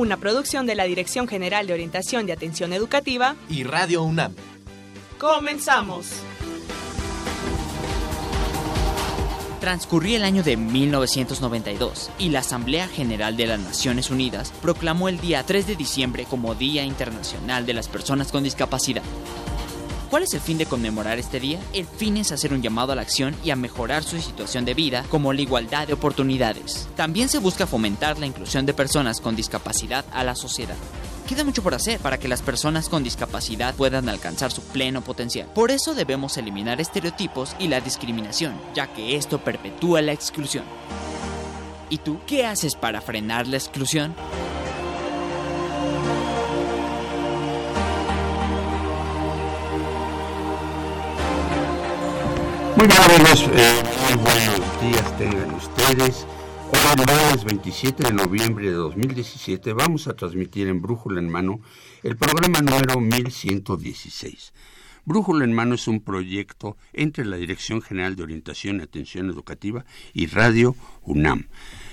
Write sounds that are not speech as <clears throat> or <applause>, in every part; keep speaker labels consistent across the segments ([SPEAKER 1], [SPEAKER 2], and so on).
[SPEAKER 1] una producción de la Dirección General de Orientación y Atención Educativa
[SPEAKER 2] y Radio UNAM.
[SPEAKER 1] Comenzamos.
[SPEAKER 3] Transcurría el año de 1992 y la Asamblea General de las Naciones Unidas proclamó el día 3 de diciembre como Día Internacional de las Personas con Discapacidad. ¿Cuál es el fin de conmemorar este día? El fin es hacer un llamado a la acción y a mejorar su situación de vida como la igualdad de oportunidades. También se busca fomentar la inclusión de personas con discapacidad a la sociedad. Queda mucho por hacer para que las personas con discapacidad puedan alcanzar su pleno potencial. Por eso debemos eliminar estereotipos y la discriminación, ya que esto perpetúa la exclusión. ¿Y tú qué haces para frenar la exclusión?
[SPEAKER 4] Muy bien eh, muy buenos días tengan ustedes. Hoy lunes 27 de noviembre de 2017 vamos a transmitir en Brújula en Mano el programa número 1116. Brújula en Mano es un proyecto entre la Dirección General de Orientación y Atención Educativa y Radio UNAM.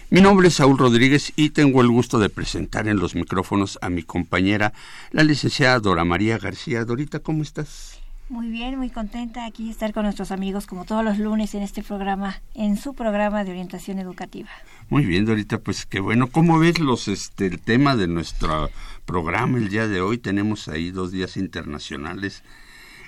[SPEAKER 4] Mi nombre es Saúl Rodríguez y tengo el gusto de presentar en los micrófonos a mi compañera, la licenciada Dora María García. Dorita, ¿cómo estás?
[SPEAKER 5] Muy bien, muy contenta aquí estar con nuestros amigos como todos los lunes en este programa, en su programa de orientación educativa.
[SPEAKER 4] Muy bien, Dorita, pues qué bueno. ¿Cómo ves los este el tema de nuestro programa el día de hoy? Tenemos ahí dos días internacionales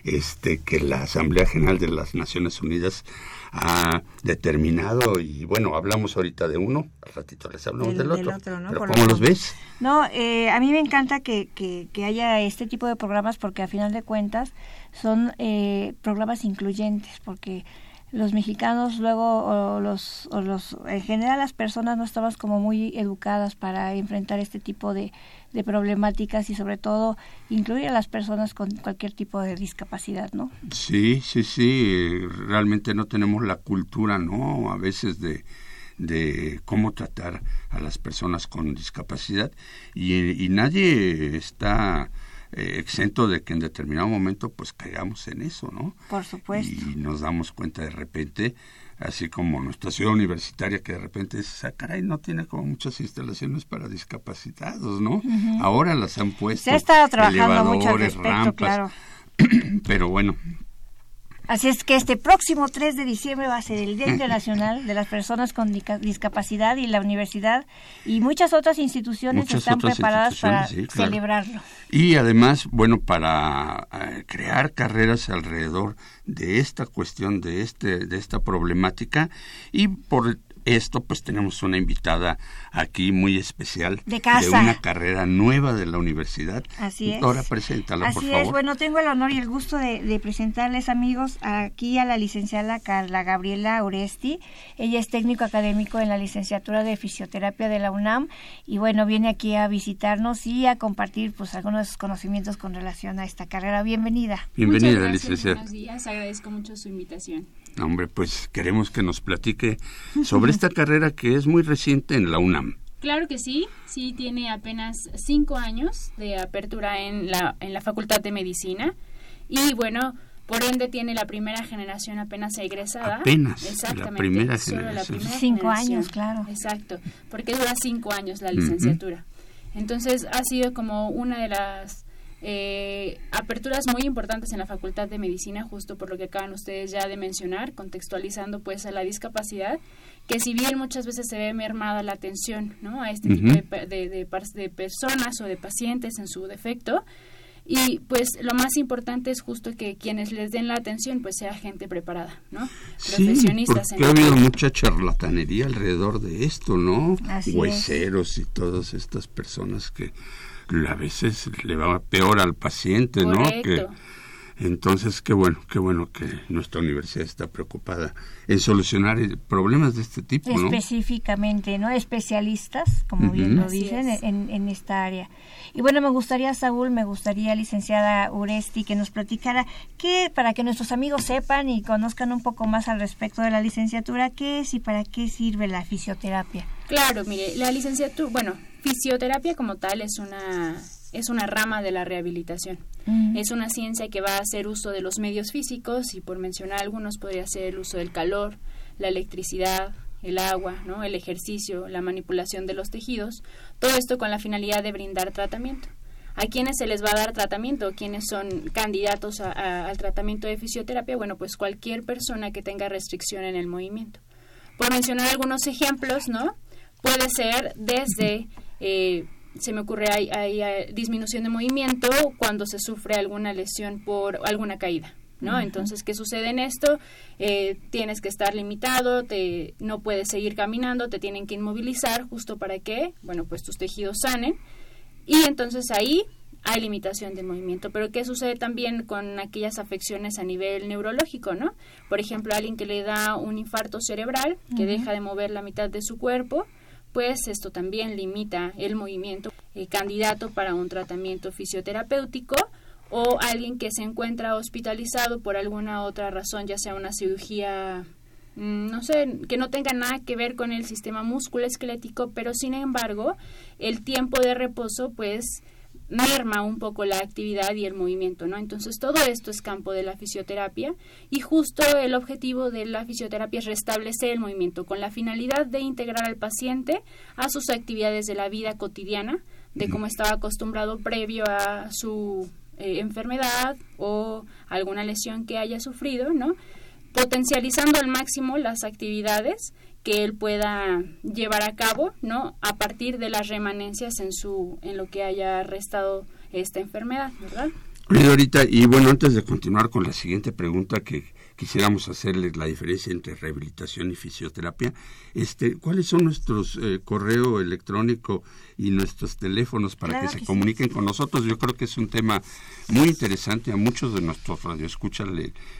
[SPEAKER 4] este que la Asamblea General de las Naciones Unidas ha determinado y bueno, hablamos ahorita de uno, al ratito les hablamos del, otro. ¿Cómo los ves?
[SPEAKER 5] No, eh, a mí me encanta que, que, que, haya este tipo de programas porque a final de cuentas son eh, programas incluyentes porque los mexicanos luego o los, o los en general las personas no estamos como muy educadas para enfrentar este tipo de, de problemáticas y sobre todo incluir a las personas con cualquier tipo de discapacidad, ¿no?
[SPEAKER 4] Sí, sí, sí, realmente no tenemos la cultura, ¿no? A veces de, de cómo tratar a las personas con discapacidad y, y nadie está eh, exento de que en determinado momento pues caigamos en eso, ¿no?
[SPEAKER 5] Por supuesto.
[SPEAKER 4] Y nos damos cuenta de repente, así como nuestra ciudad universitaria que de repente dice, ah, caray, no tiene como muchas instalaciones para discapacitados, ¿no? Ahora las han puesto.
[SPEAKER 5] Se ha estado trabajando mucho al respecto, claro. <clears throat>
[SPEAKER 4] Pero bueno,
[SPEAKER 5] Así es que este próximo 3 de diciembre va a ser el Día Internacional de las Personas con Discapacidad y la universidad y muchas otras instituciones están preparadas para celebrarlo.
[SPEAKER 4] Y además, bueno, para eh, crear carreras alrededor de esta cuestión, de, este, de esta problemática y por esto, pues tenemos una invitada aquí muy especial
[SPEAKER 5] de, casa.
[SPEAKER 4] de una carrera nueva de la universidad.
[SPEAKER 5] Así es.
[SPEAKER 4] Ahora preséntala,
[SPEAKER 5] Así
[SPEAKER 4] por favor.
[SPEAKER 5] es. Bueno, tengo el honor y el gusto de, presentarles, amigos, aquí a la licenciada Carla Gabriela Oresti. Ella es técnico académico en la licenciatura de fisioterapia de la UNAM y bueno, viene aquí a visitarnos y a compartir pues algunos conocimientos con relación a esta carrera. Bienvenida.
[SPEAKER 4] Bienvenida, licenciada.
[SPEAKER 6] Buenos días, agradezco mucho su invitación.
[SPEAKER 4] Hombre, pues queremos que nos platique sobre <laughs> esta carrera que es muy reciente en la UNAM.
[SPEAKER 6] Claro que sí, sí tiene apenas cinco años de apertura en la, en la Facultad de Medicina y bueno, por ende tiene la primera generación apenas egresada.
[SPEAKER 4] Apenas, Exactamente, la primera generación.
[SPEAKER 5] cinco años, claro.
[SPEAKER 6] Exacto, porque dura cinco años la licenciatura. Entonces ha sido como una de las eh, aperturas muy importantes en la Facultad de Medicina, justo por lo que acaban ustedes ya de mencionar, contextualizando pues a la discapacidad, que si bien muchas veces se ve mermada la atención ¿no? a este tipo de, de, de, personas o de pacientes en su defecto, y pues lo más importante es justo que quienes les den la atención pues sea gente preparada, ¿no?
[SPEAKER 4] Profesionistas. porque ha habido mucha charlatanería alrededor de esto, ¿no? Hueseros y todas estas personas que a veces le va peor al paciente, ¿no? Que Entonces, qué bueno, qué bueno que nuestra universidad está preocupada en solucionar problemas de este tipo, ¿no?
[SPEAKER 5] Específicamente, ¿no? Especialistas, como bien lo dicen, en, en, esta área. Y bueno, me gustaría, Saúl, me gustaría, licenciada Uresti, que nos platicara qué, para que nuestros amigos sepan y conozcan un poco más al respecto de la licenciatura, qué es y para qué sirve la fisioterapia.
[SPEAKER 6] Claro, mire, la licenciatura, bueno, fisioterapia como tal es una es una rama de la rehabilitación. Es una ciencia que va a hacer uso de los medios físicos y por mencionar algunos podría ser el uso del calor, la electricidad, el agua, ¿no? el ejercicio, la manipulación de los tejidos, todo esto con la finalidad de brindar tratamiento. ¿A quiénes se les va a dar tratamiento? ¿Quiénes son candidatos al tratamiento de fisioterapia? Bueno, pues cualquier persona que tenga restricción en el movimiento. Por mencionar algunos ejemplos, ¿no? Puede ser desde eh, se me ocurre hay, hay, eh, disminución de movimiento cuando se sufre alguna lesión por alguna caída. ¿no? Entonces, ¿qué sucede en esto? Eh, tienes que estar limitado, te, no puedes seguir caminando, te tienen que inmovilizar justo para que, bueno, pues tus tejidos sanen. Y entonces ahí hay limitación de movimiento. Pero ¿qué sucede también con aquellas afecciones a nivel neurológico, no? Por ejemplo, alguien que le da un infarto cerebral, que deja de mover la mitad de su cuerpo, pues esto también limita el movimiento. Eh, candidato para un tratamiento fisioterapéutico o alguien que se encuentra hospitalizado por alguna otra razón, ya sea una cirugía, mm, no sé, que no tenga nada que ver con el sistema musculoesquelético, pero sin embargo, el tiempo de reposo, pues, merma un poco la actividad y el movimiento, ¿no? Entonces todo esto es campo de la fisioterapia y justo el objetivo de la fisioterapia es restablecer el movimiento con la finalidad de integrar al paciente a sus actividades de la vida cotidiana, de cómo estaba acostumbrado previo a su eh, enfermedad o alguna lesión que haya sufrido, ¿no? Potencializando al máximo las actividades que él pueda llevar a cabo, ¿no? A partir de las remanencias en su en lo que haya restado esta enfermedad, ¿verdad?
[SPEAKER 4] ahorita, y bueno, antes de continuar con la siguiente pregunta que quisiéramos hacerles la diferencia entre rehabilitación y fisioterapia, este, ¿cuáles son nuestros eh, correo electrónico y nuestros teléfonos para que se comuniquen con nosotros? Yo creo que es un tema muy interesante, a muchos de nuestros radioescuchas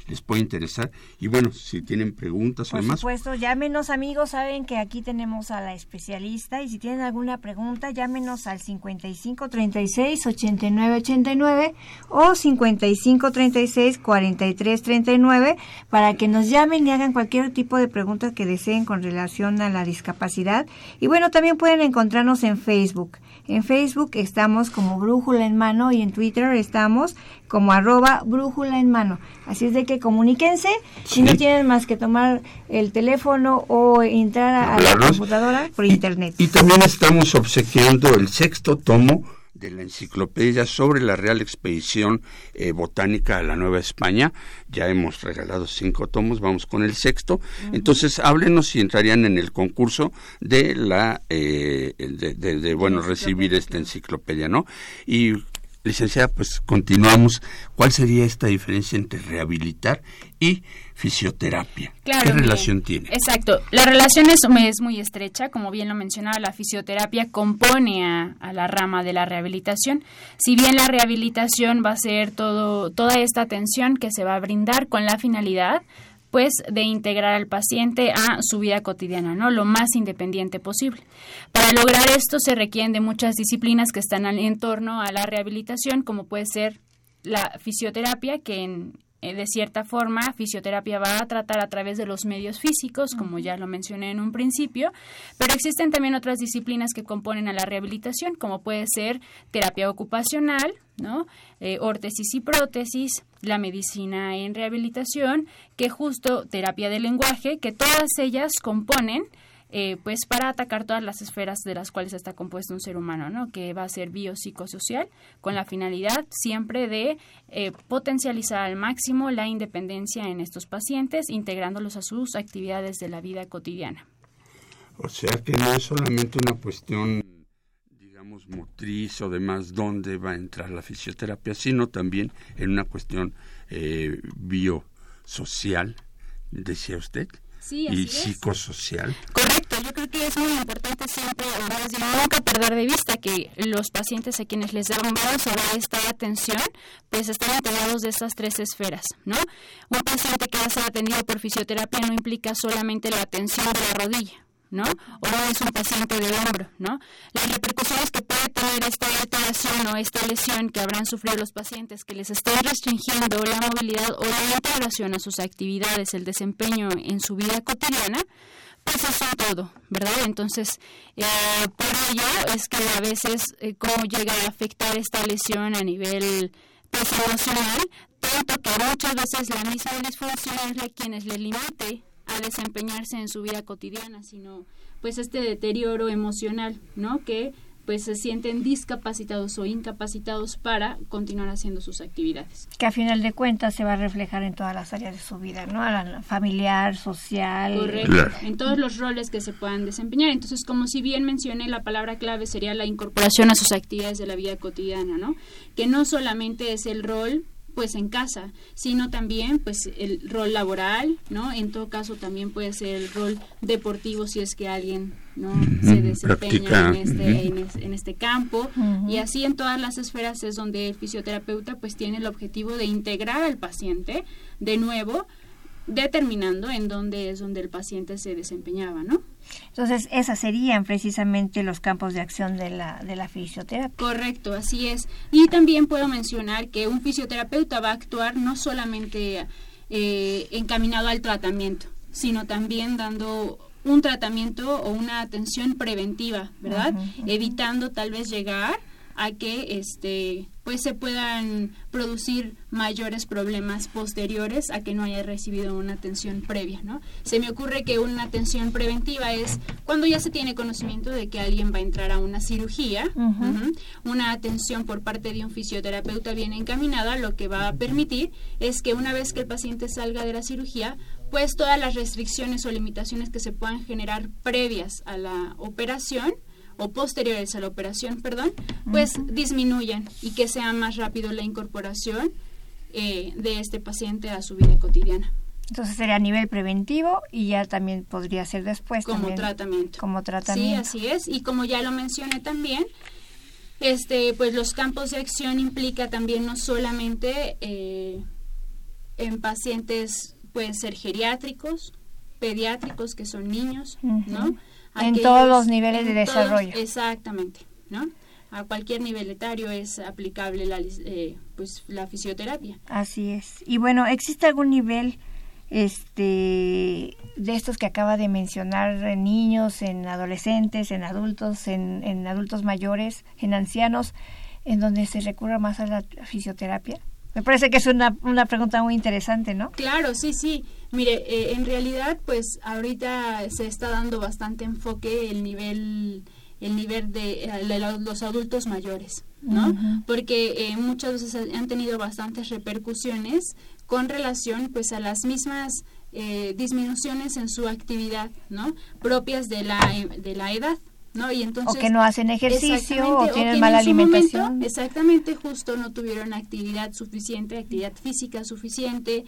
[SPEAKER 4] les puede interesar. Y bueno, si tienen preguntas
[SPEAKER 5] o
[SPEAKER 4] demás.
[SPEAKER 5] Por supuesto, llámenos amigos, saben que aquí tenemos a la especialista y si tienen alguna pregunta, llámenos al 55 36 89 89 o 55 36 43 39 para que nos llamen y hagan cualquier tipo de pregunta que deseen con relación a la discapacidad. Y bueno, también pueden encontrarnos en Facebook. En Facebook estamos como Brújula en Mano y en Twitter estamos como arroba Brújula en Mano. Así es de que comuníquense si no tienen más que tomar el teléfono o entrar a, la computadora por internet.
[SPEAKER 4] Y también estamos obsequiando el sexto tomo de la enciclopedia sobre la Real Expedición eh, Botánica a la Nueva España. Ya hemos regalado cinco tomos, vamos con el sexto. Entonces, háblenos si entrarían en el concurso de la eh, de, bueno recibir esta enciclopedia, ¿no? Y licenciada, pues continuamos. ¿Cuál sería esta diferencia entre rehabilitar y fisioterapia? ¿Qué relación tiene?
[SPEAKER 6] Exacto. La relación es, es, muy estrecha. Como bien lo mencionaba, la fisioterapia compone a, a, la rama de la rehabilitación. Si bien la rehabilitación va a ser todo, toda esta atención que se va a brindar con la finalidad pues de integrar al paciente a su vida cotidiana, ¿no? Lo más independiente posible. Para lograr esto se requieren de muchas disciplinas que están en torno a la rehabilitación, como puede ser la fisioterapia, que en, de cierta forma, fisioterapia va a tratar a través de los medios físicos, como ya lo mencioné en un principio, pero existen también otras disciplinas que componen a la rehabilitación, como puede ser terapia ocupacional, ¿no? Eh, órtesis y prótesis, la medicina en rehabilitación, que justo terapia del lenguaje, que todas ellas componen eh, pues para atacar todas las esferas de las cuales está compuesto un ser humano, ¿no? Que va a ser biopsicosocial con la finalidad siempre de eh, potencializar al máximo la independencia en estos pacientes, integrándolos a sus actividades de la vida cotidiana.
[SPEAKER 4] O sea que no es solamente una cuestión digamos motriz o demás dónde va a entrar la fisioterapia, sino también en una cuestión eh, biosocial, decía usted
[SPEAKER 6] y
[SPEAKER 4] psicosocial.
[SPEAKER 6] Correcto, yo creo que es muy importante siempre, nunca perder de vista que los pacientes a quienes les a dar esta atención, pues están integrados de estas tres esferas, ¿no? Un paciente que va a ser atendido por fisioterapia no implica solamente la atención de la rodilla, ¿no? O es un paciente de hombro, ¿no? Las repercusiones que puede tener esta alteración o esta lesión que habrán sufrido los pacientes que les esté restringiendo la movilidad o la integración a sus actividades, el desempeño en su vida cotidiana, pues eso es todo, ¿verdad? Entonces, eh, por ello es que a veces eh, cómo llega a afectar esta lesión a nivel pues, emocional, tanto que muchas veces la misma disfunción es la quienes le limite a desempeñarse en su vida cotidiana, sino pues este deterioro emocional, ¿no? Que pues se sienten discapacitados o incapacitados para continuar haciendo sus actividades.
[SPEAKER 5] Que a final de cuentas se va a reflejar en todas las áreas de su vida, ¿no? La familiar, social.
[SPEAKER 6] Correcto, en todos los roles que se puedan desempeñar. Entonces, como si bien mencioné, la palabra clave sería la incorporación a sus actividades de la vida cotidiana, ¿no? Que no solamente es el rol pues en casa, sino también pues el rol laboral, ¿no? En todo caso también puede ser el rol deportivo si es que alguien no se desempeña en este, en, este campo. Y así en todas las esferas es donde el fisioterapeuta pues tiene el objetivo de integrar al paciente de nuevo determinando en dónde es donde el paciente se desempeñaba, ¿no?
[SPEAKER 5] Entonces, esas serían precisamente los campos de acción de la, de la fisioterapia.
[SPEAKER 6] Correcto, así es. Y también puedo mencionar que un fisioterapeuta va a actuar no solamente eh, encaminado al tratamiento, sino también dando un tratamiento o una atención preventiva, ¿verdad? Evitando tal vez llegar a que este pues se puedan producir mayores problemas posteriores a que no haya recibido una atención previa, ¿no? Se me ocurre que una atención preventiva es cuando ya se tiene conocimiento de que alguien va a entrar a una cirugía, una atención por parte de un fisioterapeuta bien encaminada, lo que va a permitir es que una vez que el paciente salga de la cirugía, pues todas las restricciones o limitaciones que se puedan generar previas a la operación, o posteriores a la operación, perdón, pues disminuyan y que sea más rápido la incorporación eh, de este paciente a su vida cotidiana.
[SPEAKER 5] Entonces sería a nivel preventivo y ya también podría ser después.
[SPEAKER 6] Como tratamiento.
[SPEAKER 5] Como tratamiento.
[SPEAKER 6] Sí, así es. Y como ya lo mencioné también, este, pues los campos de acción implica también no solamente eh, en pacientes pueden ser geriátricos, pediátricos, que son niños, ¿no?
[SPEAKER 5] En todos los niveles de desarrollo.
[SPEAKER 6] exactamente, ¿no? A cualquier nivel etario es aplicable la, eh, pues, la fisioterapia.
[SPEAKER 5] Así es. Y bueno, ¿existe algún nivel este de estos que acaba de mencionar en niños, en adolescentes, en adultos, en, en adultos mayores, en ancianos, en donde se recurra más a la fisioterapia? Me parece que es una, una pregunta muy interesante, ¿no?
[SPEAKER 6] Claro, sí, sí. Mire, eh, en realidad, pues ahorita se está dando bastante enfoque el nivel el nivel de, eh, los adultos mayores, ¿no? Porque eh, muchas veces han tenido bastantes repercusiones con relación, pues, a las mismas disminuciones en su actividad, ¿no? Propias de la de la edad. ¿no? Y entonces,
[SPEAKER 5] o que no hacen ejercicio o tienen mala alimentación.
[SPEAKER 6] exactamente, justo no tuvieron actividad suficiente, actividad física suficiente.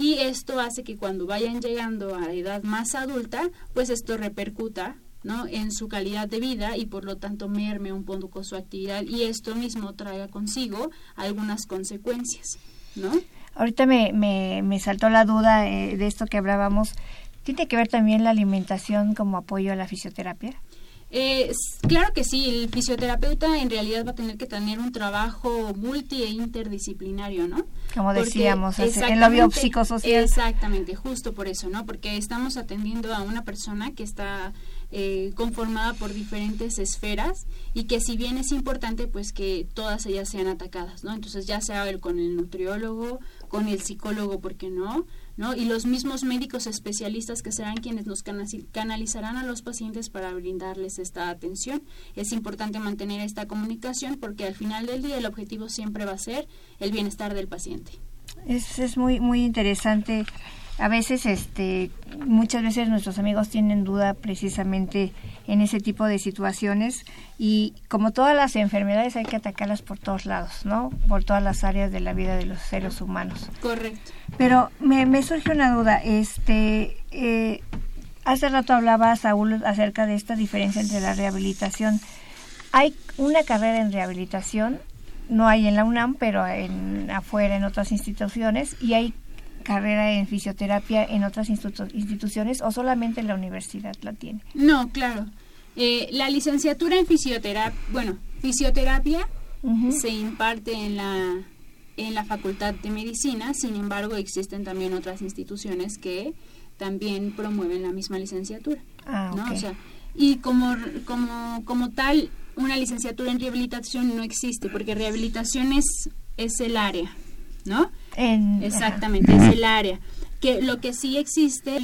[SPEAKER 6] Y esto hace que cuando vayan llegando a la edad más adulta, pues esto repercuta ¿no? en su calidad de vida y por lo tanto merme un poco su actividad y esto mismo traiga consigo algunas consecuencias. ¿no?
[SPEAKER 5] Ahorita me, me, me saltó la duda eh, de esto que hablábamos. ¿Tiene que ver también la alimentación como apoyo a la fisioterapia?
[SPEAKER 6] Eh, claro que sí, el fisioterapeuta en realidad va a tener que tener un trabajo multi e interdisciplinario, ¿no?
[SPEAKER 5] Como decíamos, en lo biopsicosocial.
[SPEAKER 6] Exactamente, justo por eso, ¿no? Porque estamos atendiendo a una persona que está eh, conformada por diferentes esferas y que si bien es importante pues que todas ellas sean atacadas, ¿no? Entonces ya sea el, con el nutriólogo, con el psicólogo, ¿por qué no? ¿No? Y los mismos médicos especialistas que serán quienes nos canalizarán a los pacientes para brindarles esta atención. Es importante mantener esta comunicación porque al final del día el objetivo siempre va a ser el bienestar del paciente.
[SPEAKER 5] Es, es muy, muy interesante a veces este muchas veces nuestros amigos tienen duda precisamente en ese tipo de situaciones y como todas las enfermedades hay que atacarlas por todos lados, ¿no? Por todas las áreas de la vida de los seres humanos.
[SPEAKER 6] Correcto.
[SPEAKER 5] Pero me, me surge una duda, este eh, hace rato hablaba Saúl acerca de esta diferencia entre la rehabilitación. Hay una carrera en rehabilitación, no hay en la UNAM, pero en, afuera en otras instituciones, y hay carrera en fisioterapia en otras instituciones o solamente en la universidad la tiene.
[SPEAKER 6] No, claro. Eh, la licenciatura en fisioterapia, bueno, fisioterapia se imparte en la en la Facultad de Medicina, sin embargo existen también otras instituciones que también promueven la misma licenciatura.
[SPEAKER 5] Ah,
[SPEAKER 6] ¿no? o sea, y como, como, como tal, una licenciatura en rehabilitación no existe, porque rehabilitación es, es el área, ¿no? Exactamente, es el área. Que lo que sí existe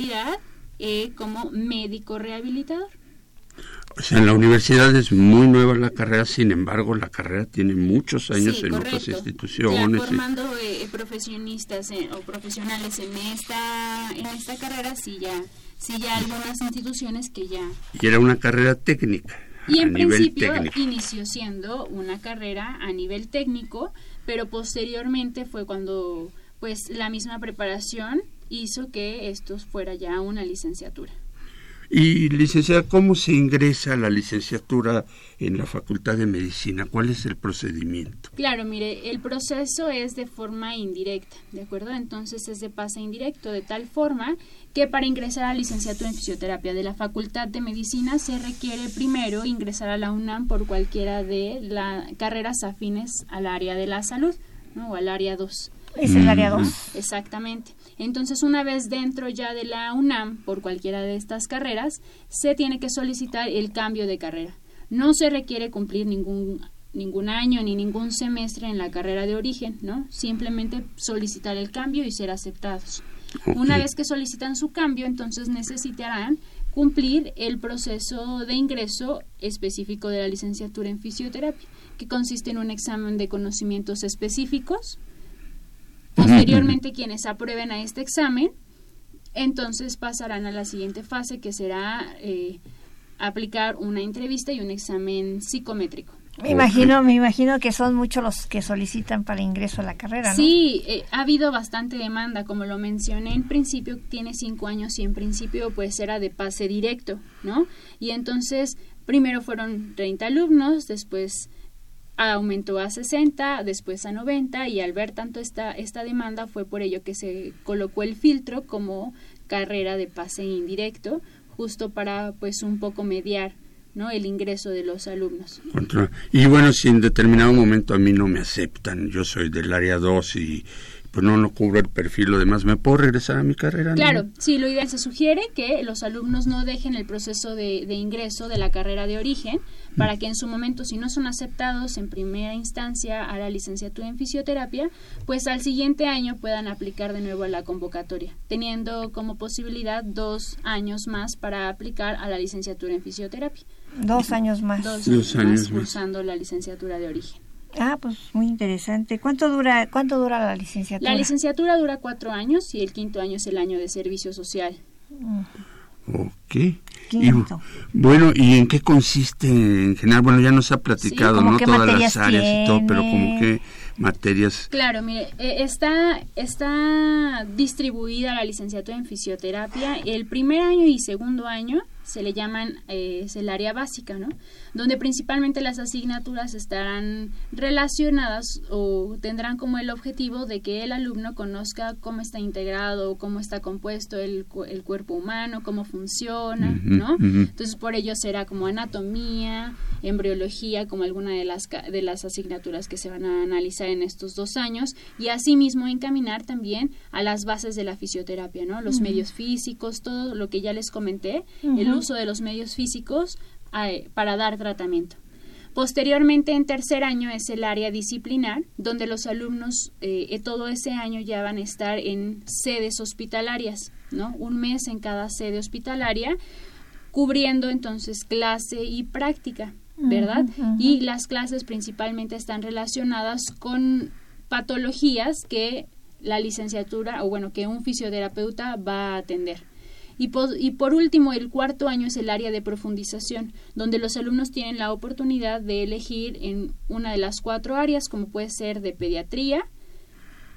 [SPEAKER 6] eh, como médico rehabilitador.
[SPEAKER 4] O sea, en la universidad es muy nueva la carrera, sin embargo, la carrera tiene muchos años en otras instituciones.
[SPEAKER 6] Ya formando eh, profesionistas eh, o profesionales en esta en esta carrera, sí ya, sí ya algunas instituciones que ya.
[SPEAKER 4] Y era una carrera técnica.
[SPEAKER 6] Y en principio inició siendo una carrera a nivel técnico, pero posteriormente fue cuando pues la misma preparación hizo que esto fuera ya una licenciatura.
[SPEAKER 4] Y licenciada, ¿cómo se ingresa a la licenciatura en la Facultad de Medicina? ¿Cuál es el procedimiento?
[SPEAKER 6] Claro, mire, el proceso es de forma indirecta, ¿de acuerdo? Entonces es de pase indirecto, de tal forma que para ingresar a la licenciatura en fisioterapia de la Facultad de Medicina se requiere primero ingresar a la UNAM por cualquiera de las carreras afines al área de la salud, ¿no? O al área 2.
[SPEAKER 5] Es el área 2.
[SPEAKER 6] Exactamente. Entonces, una vez dentro ya de la UNAM, por cualquiera de estas carreras, se tiene que solicitar el cambio de carrera. No se requiere cumplir ningún ningún año ni ningún semestre en la carrera de origen, ¿no? Simplemente solicitar el cambio y ser aceptados. Una vez que solicitan su cambio, entonces necesitarán cumplir el proceso de ingreso específico de la licenciatura en fisioterapia, que consiste en un examen de conocimientos específicos, Posteriormente, quienes aprueben a este examen, entonces pasarán a la siguiente fase, que será eh, aplicar una entrevista y un examen psicométrico.
[SPEAKER 5] Me imagino, me imagino que son muchos los que solicitan para ingreso a la carrera, ¿no?
[SPEAKER 6] Sí, eh, ha habido bastante demanda, como lo mencioné. En principio tiene cinco años y en principio pues era de pase directo, ¿no? Y entonces primero fueron 30 alumnos, después aumentó a 60, después a 90 y al ver tanto esta, esta demanda fue por ello que se colocó el filtro como carrera de pase indirecto, justo para pues un poco mediar ¿no? el ingreso de los alumnos.
[SPEAKER 4] Y bueno, si en determinado momento a mí no me aceptan, yo soy del área 2 y pues no, no cubro el perfil, lo demás, ¿me puedo regresar a mi carrera?
[SPEAKER 6] Claro, sí, lo ideal se sugiere que los alumnos no dejen el proceso de, de ingreso de la carrera de origen, para que en su momento, si no son aceptados en primera instancia a la licenciatura en fisioterapia, pues al siguiente año puedan aplicar de nuevo a la convocatoria, teniendo como posibilidad dos años más para aplicar a la licenciatura en fisioterapia.
[SPEAKER 5] Dos años más.
[SPEAKER 6] Dos, años, más cursando la licenciatura de origen.
[SPEAKER 5] Ah, pues muy interesante. ¿Cuánto dura, cuánto dura la licenciatura?
[SPEAKER 6] La licenciatura dura cuatro años y el quinto año es el año de servicio social.
[SPEAKER 5] Mm.
[SPEAKER 4] Ok. Y, bueno, ¿y en qué consiste en general? Bueno, ya nos ha platicado, ¿no? Todas las áreas y todo, pero como que materias.
[SPEAKER 6] Claro, mire, eh, está, está distribuida la licenciatura en fisioterapia. El primer año y segundo año se le llaman, eh, es el área básica, ¿no? Donde principalmente las asignaturas estarán relacionadas o tendrán como el objetivo de que el alumno conozca cómo está integrado, cómo está compuesto el, el cuerpo humano, cómo funciona, ¿no? Entonces por ello será como anatomía, embriología, como alguna de las, de las asignaturas que se van a analizar en estos dos años y asimismo encaminar también a las bases de la fisioterapia, ¿no? Los medios físicos, todo lo que ya les comenté, el uso de los medios físicos eh, para dar tratamiento. Posteriormente, en tercer año, es el área disciplinar, donde los alumnos eh, eh, todo ese año ya van a estar en sedes hospitalarias, ¿no? Un mes en cada sede hospitalaria, cubriendo entonces clase y práctica, ¿verdad? Y las clases principalmente están relacionadas con patologías que la licenciatura, o bueno, que un fisioterapeuta va a atender. Y por, último, el cuarto año es el área de profundización, donde los alumnos tienen la oportunidad de elegir en una de las cuatro áreas, como puede ser de pediatría,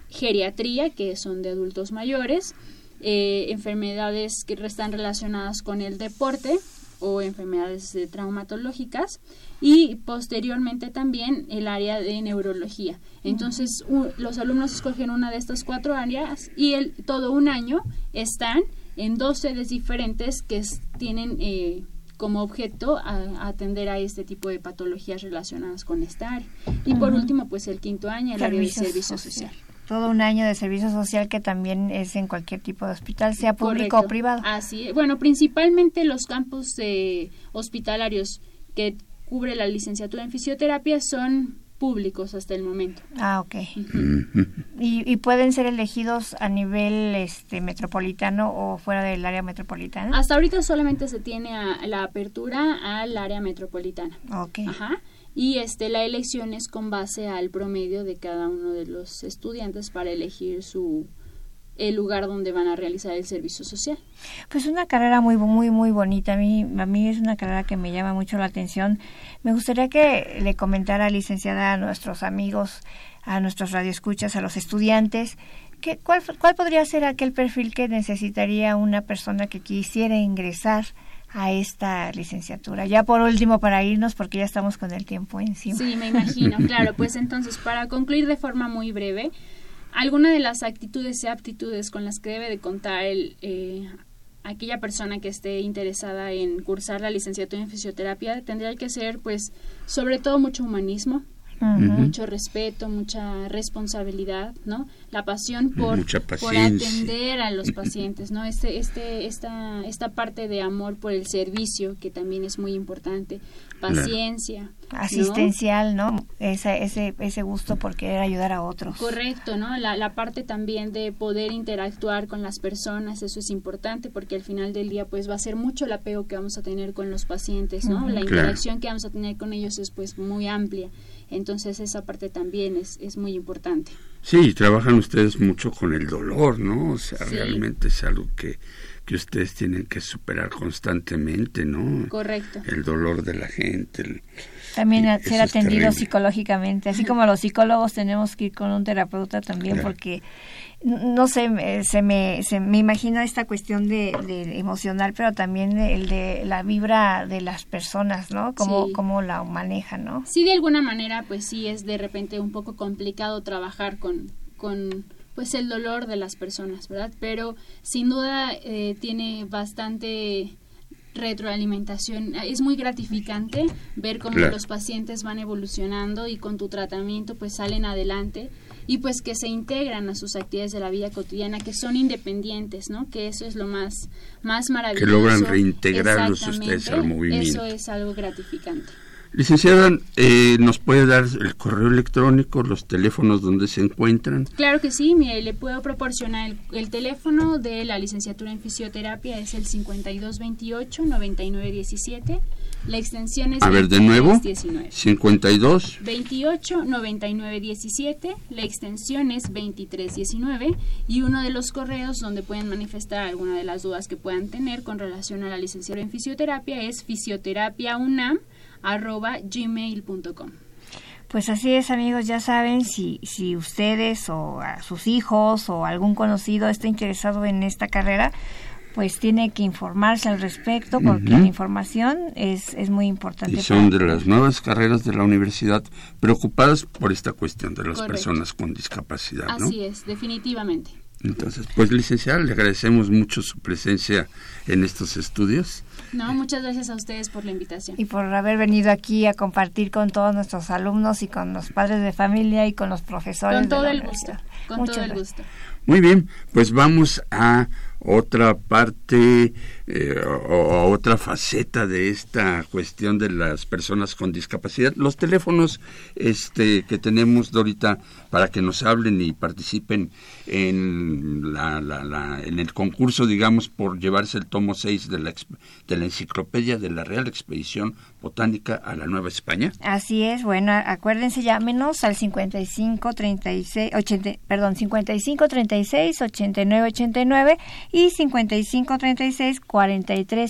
[SPEAKER 6] geriatría, que son de adultos mayores, eh, enfermedades que están relacionadas con el deporte o enfermedades traumatológicas y posteriormente también el área de neurología. Entonces los alumnos escogen una de estas cuatro áreas y el, todo un año están en dos sedes diferentes que tienen eh, como objeto a, atender a este tipo de patologías relacionadas con esta área. Y por último, pues el quinto año, el área de servicio social.
[SPEAKER 5] Todo un año de servicio social que también es en cualquier tipo de hospital, sea público o privado.
[SPEAKER 6] Así, bueno, principalmente los campos eh, hospitalarios que cubre la licenciatura en fisioterapia son públicos hasta el momento.
[SPEAKER 5] Ah, ok. <laughs> ¿Y, pueden ser elegidos a nivel este metropolitano o fuera del área metropolitana?
[SPEAKER 6] Hasta ahorita solamente se tiene la apertura al área metropolitana.
[SPEAKER 5] Ok.
[SPEAKER 6] Ajá. Y este la elección es con base al promedio de cada uno de los estudiantes para elegir su el lugar donde van a realizar el servicio social.
[SPEAKER 5] Pues una carrera muy muy muy bonita. A mí a mí es una carrera que me llama mucho la atención. Me gustaría que le comentara licenciada a nuestros amigos, a nuestros radioescuchas, a los estudiantes, que, cuál, cuál podría ser aquel perfil que necesitaría una persona que quisiera ingresar a esta licenciatura. Ya por último, para irnos, porque ya estamos con el tiempo encima.
[SPEAKER 6] Sí, me imagino, claro. <laughs> Pues entonces, para concluir de forma muy breve, alguna de las actitudes y aptitudes con las que debe de contar el, eh, aquella persona que esté interesada en cursar la licenciatura en fisioterapia tendría que ser pues sobre todo mucho humanismo mucho respeto mucha responsabilidad no la pasión por, por atender a los <laughs> pacientes no este este esta esta parte de amor por el servicio que también es muy importante paciencia.
[SPEAKER 5] Asistencial, ¿no? Ese, ese, ese gusto por querer ayudar a otros.
[SPEAKER 6] Correcto, ¿no? La, la parte también de poder interactuar con las personas, eso es importante porque al final del día pues va a ser mucho el apego que vamos a tener con los pacientes, ¿no? La interacción que vamos a tener con ellos es pues muy amplia. Entonces esa parte también es, es muy importante.
[SPEAKER 4] Sí, trabajan ustedes mucho con el dolor, ¿no? O sea, realmente es algo que que ustedes tienen que superar constantemente, ¿no?
[SPEAKER 6] Correcto.
[SPEAKER 4] El dolor de la gente.
[SPEAKER 5] también ser atendido psicológicamente, así como los psicólogos tenemos que ir con un terapeuta también porque no sé, se me, se me imagino esta cuestión de, emocional, pero también el de la vibra de las personas, ¿no? Cómo, cómo la manejan, ¿no?
[SPEAKER 6] Sí, de alguna manera, pues sí, es de repente un poco complicado trabajar con, con pues el dolor de las personas, ¿verdad? Pero sin duda eh, tiene bastante retroalimentación. Es muy gratificante ver cómo los pacientes van evolucionando y con tu tratamiento pues salen adelante y pues que se integran a sus actividades de la vida cotidiana, que son independientes, ¿no? Que eso es lo más, más maravilloso.
[SPEAKER 4] Que logran reintegrarlos ustedes al movimiento.
[SPEAKER 6] Eso es algo gratificante.
[SPEAKER 4] Licenciada, eh, ¿nos puede dar el correo electrónico, los teléfonos donde se encuentran?
[SPEAKER 6] Claro que sí, mire, le puedo proporcionar el, teléfono de la licenciatura en fisioterapia, es el 5228-9917. La extensión es
[SPEAKER 4] A ver, de nuevo. 52
[SPEAKER 6] 28 99 17. La extensión es 2319. Y uno de los correos donde pueden manifestar alguna de las dudas que puedan tener con relación a la licenciatura en fisioterapia es fisioterapiaunam arroba gmail.com.
[SPEAKER 5] Pues así es, amigos, ya saben, si, si ustedes o a sus hijos o algún conocido está interesado en esta carrera, pues tiene que informarse al respecto porque la información es, es muy importante.
[SPEAKER 4] Y son de las nuevas carreras de la universidad preocupadas por esta cuestión de las personas con discapacidad.
[SPEAKER 6] Así es, definitivamente.
[SPEAKER 4] Entonces, pues licenciada, le agradecemos mucho su presencia en estos estudios.
[SPEAKER 6] No, muchas gracias a ustedes por la invitación.
[SPEAKER 5] Y por haber venido aquí a compartir con todos nuestros alumnos y con los padres de familia y con los profesores.
[SPEAKER 6] Con todo el gusto. Con todo el gusto.
[SPEAKER 4] Muy bien, pues vamos a otra parte eh, o, otra faceta de esta cuestión de las personas con discapacidad. Los teléfonos este, que tenemos, Dorita, para que nos hablen y participen en, la, la, en el concurso, digamos, por llevarse el tomo 6 de la, de la enciclopedia de la Real Expedición Botánica a la Nueva España.
[SPEAKER 5] Así es, bueno, acuérdense, llámenos al 55 36, 80, perdón, 55 36 89 89 y 55 36 43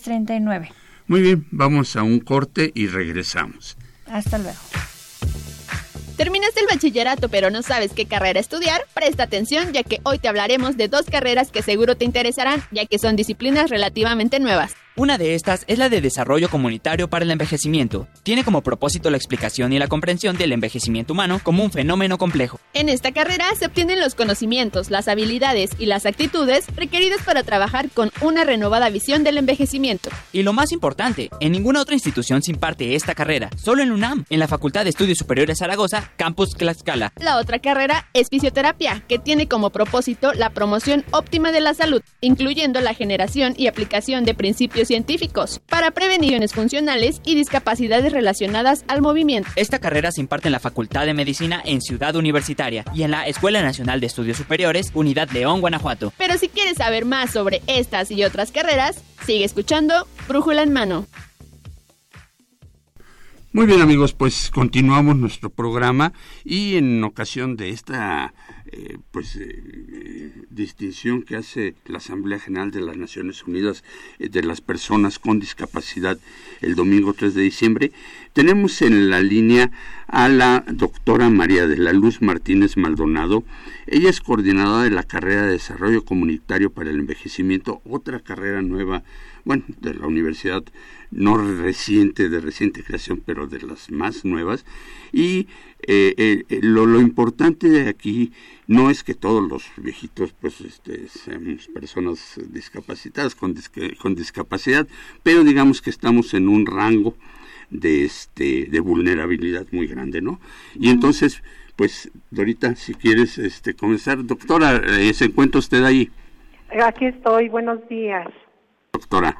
[SPEAKER 5] 39.
[SPEAKER 4] Muy bien, vamos a un corte y regresamos.
[SPEAKER 5] Hasta luego.
[SPEAKER 7] ¿Terminaste el bachillerato pero no sabes qué carrera estudiar? Presta atención ya que hoy te hablaremos de dos carreras que seguro te interesarán ya que son disciplinas relativamente nuevas.
[SPEAKER 3] Una de estas es la de Desarrollo Comunitario para el Envejecimiento. Tiene como propósito la explicación y la comprensión del envejecimiento humano como un fenómeno complejo.
[SPEAKER 7] En esta carrera se obtienen los conocimientos, las habilidades y las actitudes requeridas para trabajar con una renovada visión del envejecimiento.
[SPEAKER 3] Y lo más importante, en ninguna otra institución se imparte esta carrera, solo en UNAM, en la Facultad de Estudios Superiores Zaragoza, Campus Tlaxcala.
[SPEAKER 7] La otra carrera es fisioterapia, que tiene como propósito la promoción óptima de la salud, incluyendo la generación y aplicación de principios científicos para prevenciones funcionales y discapacidades relacionadas al movimiento.
[SPEAKER 3] Esta carrera se imparte en la Facultad de Medicina en Ciudad Universitaria y en la Escuela Nacional de Estudios Superiores, Unidad León, Guanajuato.
[SPEAKER 7] Pero si quieres saber más sobre estas y otras carreras, sigue escuchando Brújula en Mano.
[SPEAKER 4] Muy bien amigos, pues continuamos nuestro programa y en ocasión de esta eh, pues eh, distinción que hace la Asamblea General de las Naciones Unidas eh, de las personas con discapacidad el domingo 3 de diciembre, tenemos en la línea a la doctora María de la Luz Martínez Maldonado. Ella es coordinadora de la carrera de Desarrollo Comunitario para el Envejecimiento, otra carrera nueva, bueno, de la Universidad no reciente, de reciente creación, pero de las más nuevas. Y eh, eh, eh, lo, lo, importante de aquí no es que todos los viejitos pues este, seamos personas discapacitadas con, con discapacidad, pero digamos que estamos en un rango de este de vulnerabilidad muy grande, ¿no? Y entonces, pues Dorita, si quieres este comenzar, doctora, ¿se encuentra usted ahí?
[SPEAKER 8] Aquí estoy, buenos días.
[SPEAKER 4] Doctora.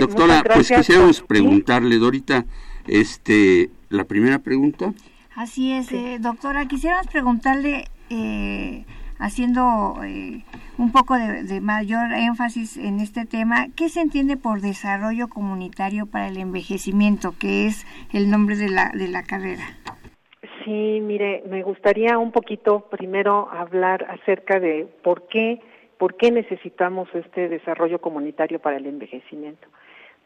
[SPEAKER 4] Doctora, pues quisiéramos preguntarle, Dorita, este, la primera pregunta.
[SPEAKER 5] Así es, eh, doctora, quisiéramos preguntarle, eh, haciendo eh, un poco de, mayor énfasis en este tema, ¿qué se entiende por desarrollo comunitario para el envejecimiento, que es el nombre de la, de la carrera?
[SPEAKER 8] Sí, mire, me gustaría un poquito primero hablar acerca de por qué ¿Por qué necesitamos este desarrollo comunitario para el envejecimiento?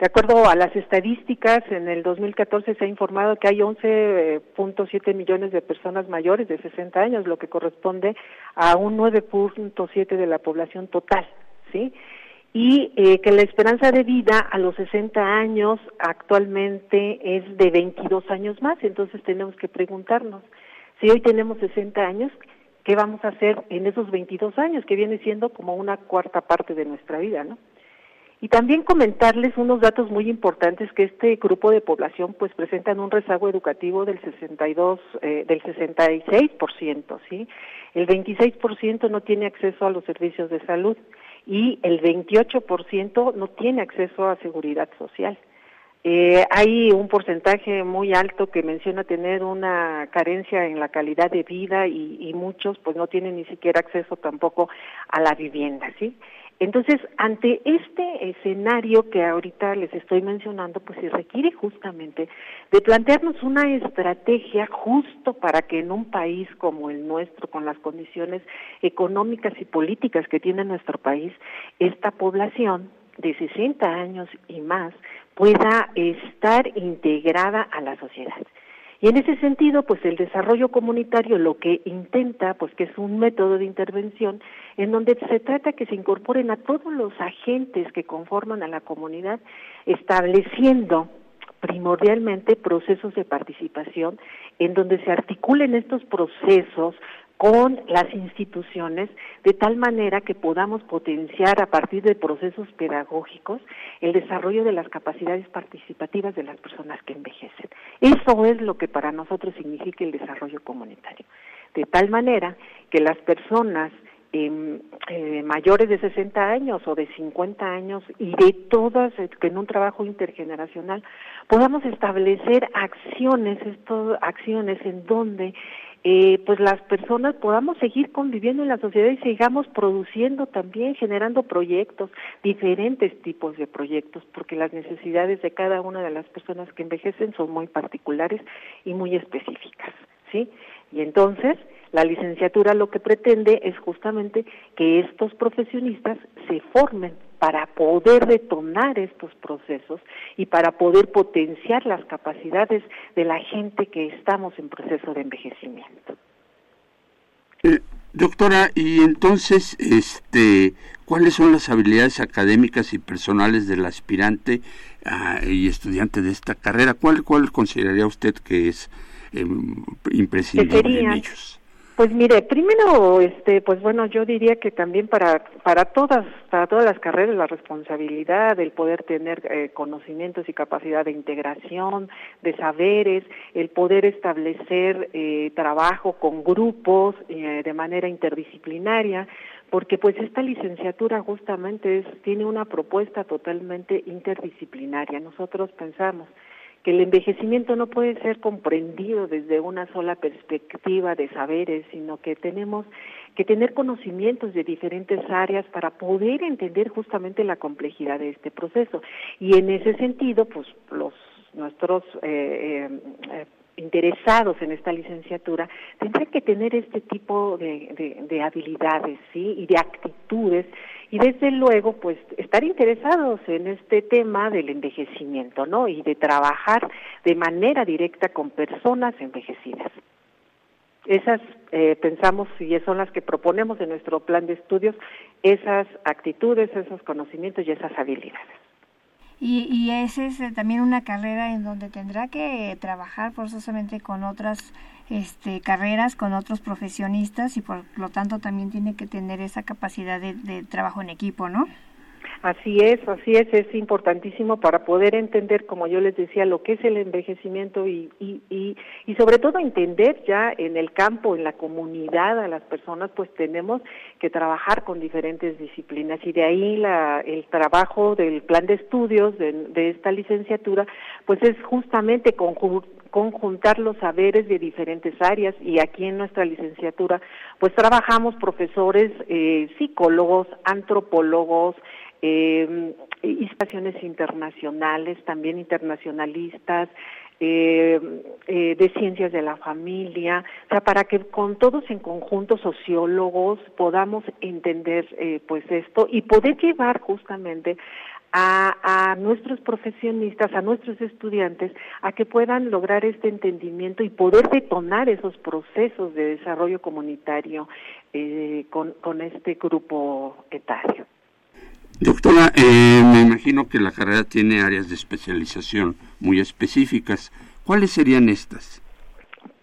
[SPEAKER 8] De acuerdo a las estadísticas, en el 2014 se ha informado que hay 11.7 millones de personas mayores de 60 años, lo que corresponde a un 9.7 de la población total, ¿sí? Y eh, que la esperanza de vida a los 60 años actualmente es de 22 años más, entonces tenemos que preguntarnos, si hoy tenemos 60 años, qué vamos a hacer en esos 22 años, que viene siendo como una cuarta parte de nuestra vida, ¿no? Y también comentarles unos datos muy importantes que este grupo de población pues presentan un rezago educativo del 62 eh, del 66%, ¿sí? El 26% no tiene acceso a los servicios de salud y el 28% no tiene acceso a seguridad social. Eh, hay un porcentaje muy alto que menciona tener una carencia en la calidad de vida y, y, muchos pues no tienen ni siquiera acceso tampoco a la vivienda, ¿sí? Entonces, ante este escenario que ahorita les estoy mencionando, pues se requiere justamente de plantearnos una estrategia justo para que en un país como el nuestro, con las condiciones económicas y políticas que tiene nuestro país, esta población de 60 años y más pueda estar integrada a la sociedad. Y en ese sentido, pues el desarrollo comunitario lo que intenta, pues que es un método de intervención en donde se trata que se incorporen a todos los agentes que conforman a la comunidad, estableciendo primordialmente procesos de participación en donde se articulen estos procesos con las instituciones de tal manera que podamos potenciar a partir de procesos pedagógicos el desarrollo de las capacidades participativas de las personas que envejecen. Eso es lo que para nosotros significa el desarrollo comunitario. De tal manera que las personas em, eh, mayores de 60 años o de 50 años y de todas, eh, en un trabajo intergeneracional podamos establecer acciones, estos, acciones en donde eh, pues las personas podamos seguir conviviendo en la sociedad y sigamos produciendo también, generando proyectos, diferentes tipos de proyectos, porque las necesidades de cada una de las personas que envejecen son muy particulares y muy específicas, ¿sí? Y entonces, la licenciatura lo que pretende es justamente que estos profesionistas se formen para poder detonar estos procesos y para poder potenciar las capacidades de la gente que estamos en proceso de envejecimiento.
[SPEAKER 4] Eh, doctora, y entonces, este, ¿cuáles son las habilidades académicas y personales del aspirante ah, y estudiante de esta carrera? ¿Cuál, cuál consideraría usted que es em, imprescindible en ellos?
[SPEAKER 8] Pues mire, primero, este, pues bueno, yo diría que también para para todas para todas las carreras la responsabilidad, el poder tener eh, conocimientos y capacidad de integración, de saberes, el poder establecer eh, trabajo con grupos eh, de manera interdisciplinaria, porque pues esta licenciatura justamente es, tiene una propuesta totalmente interdisciplinaria. Nosotros pensamos que el envejecimiento no puede ser comprendido desde una sola perspectiva de saberes, sino que tenemos que tener conocimientos de diferentes áreas para poder entender justamente la complejidad de este proceso. Y en ese sentido, pues los nuestros eh, eh, eh interesados en esta licenciatura tendrán que tener este tipo de, de, habilidades sí y de actitudes y desde luego pues estar interesados en este tema del envejecimiento no y de trabajar de manera directa con personas envejecidas. Esas eh, pensamos y son las que proponemos en nuestro plan de estudios esas actitudes esos conocimientos y esas habilidades.
[SPEAKER 5] Y, y esa es eh, también una carrera en donde tendrá que trabajar forzosamente con otras este, carreras, con otros profesionistas y por lo tanto también tiene que tener esa capacidad de, de trabajo en equipo, ¿no?
[SPEAKER 8] Así es, así es, es importantísimo para poder entender, como yo les decía, lo que es el envejecimiento y, y, y, y, sobre todo entender ya en el campo, en la comunidad, a las personas, pues tenemos que trabajar con diferentes disciplinas y de ahí la, el trabajo del plan de estudios de, de esta licenciatura, pues es justamente conjuntar los saberes de diferentes áreas y aquí en nuestra licenciatura pues trabajamos profesores, eh, psicólogos, antropólogos, eh, instalaciones internacionales, también internacionalistas, eh, eh, de ciencias de la familia, o sea, para que con todos en conjunto, sociólogos, podamos entender eh, pues esto y poder llevar justamente a, a, nuestros profesionistas, a nuestros estudiantes, a que puedan lograr este entendimiento y poder detonar esos procesos de desarrollo comunitario eh, con, con este grupo etario.
[SPEAKER 4] Doctora, eh, me imagino que la carrera tiene áreas de especialización muy específicas. ¿Cuáles serían estas?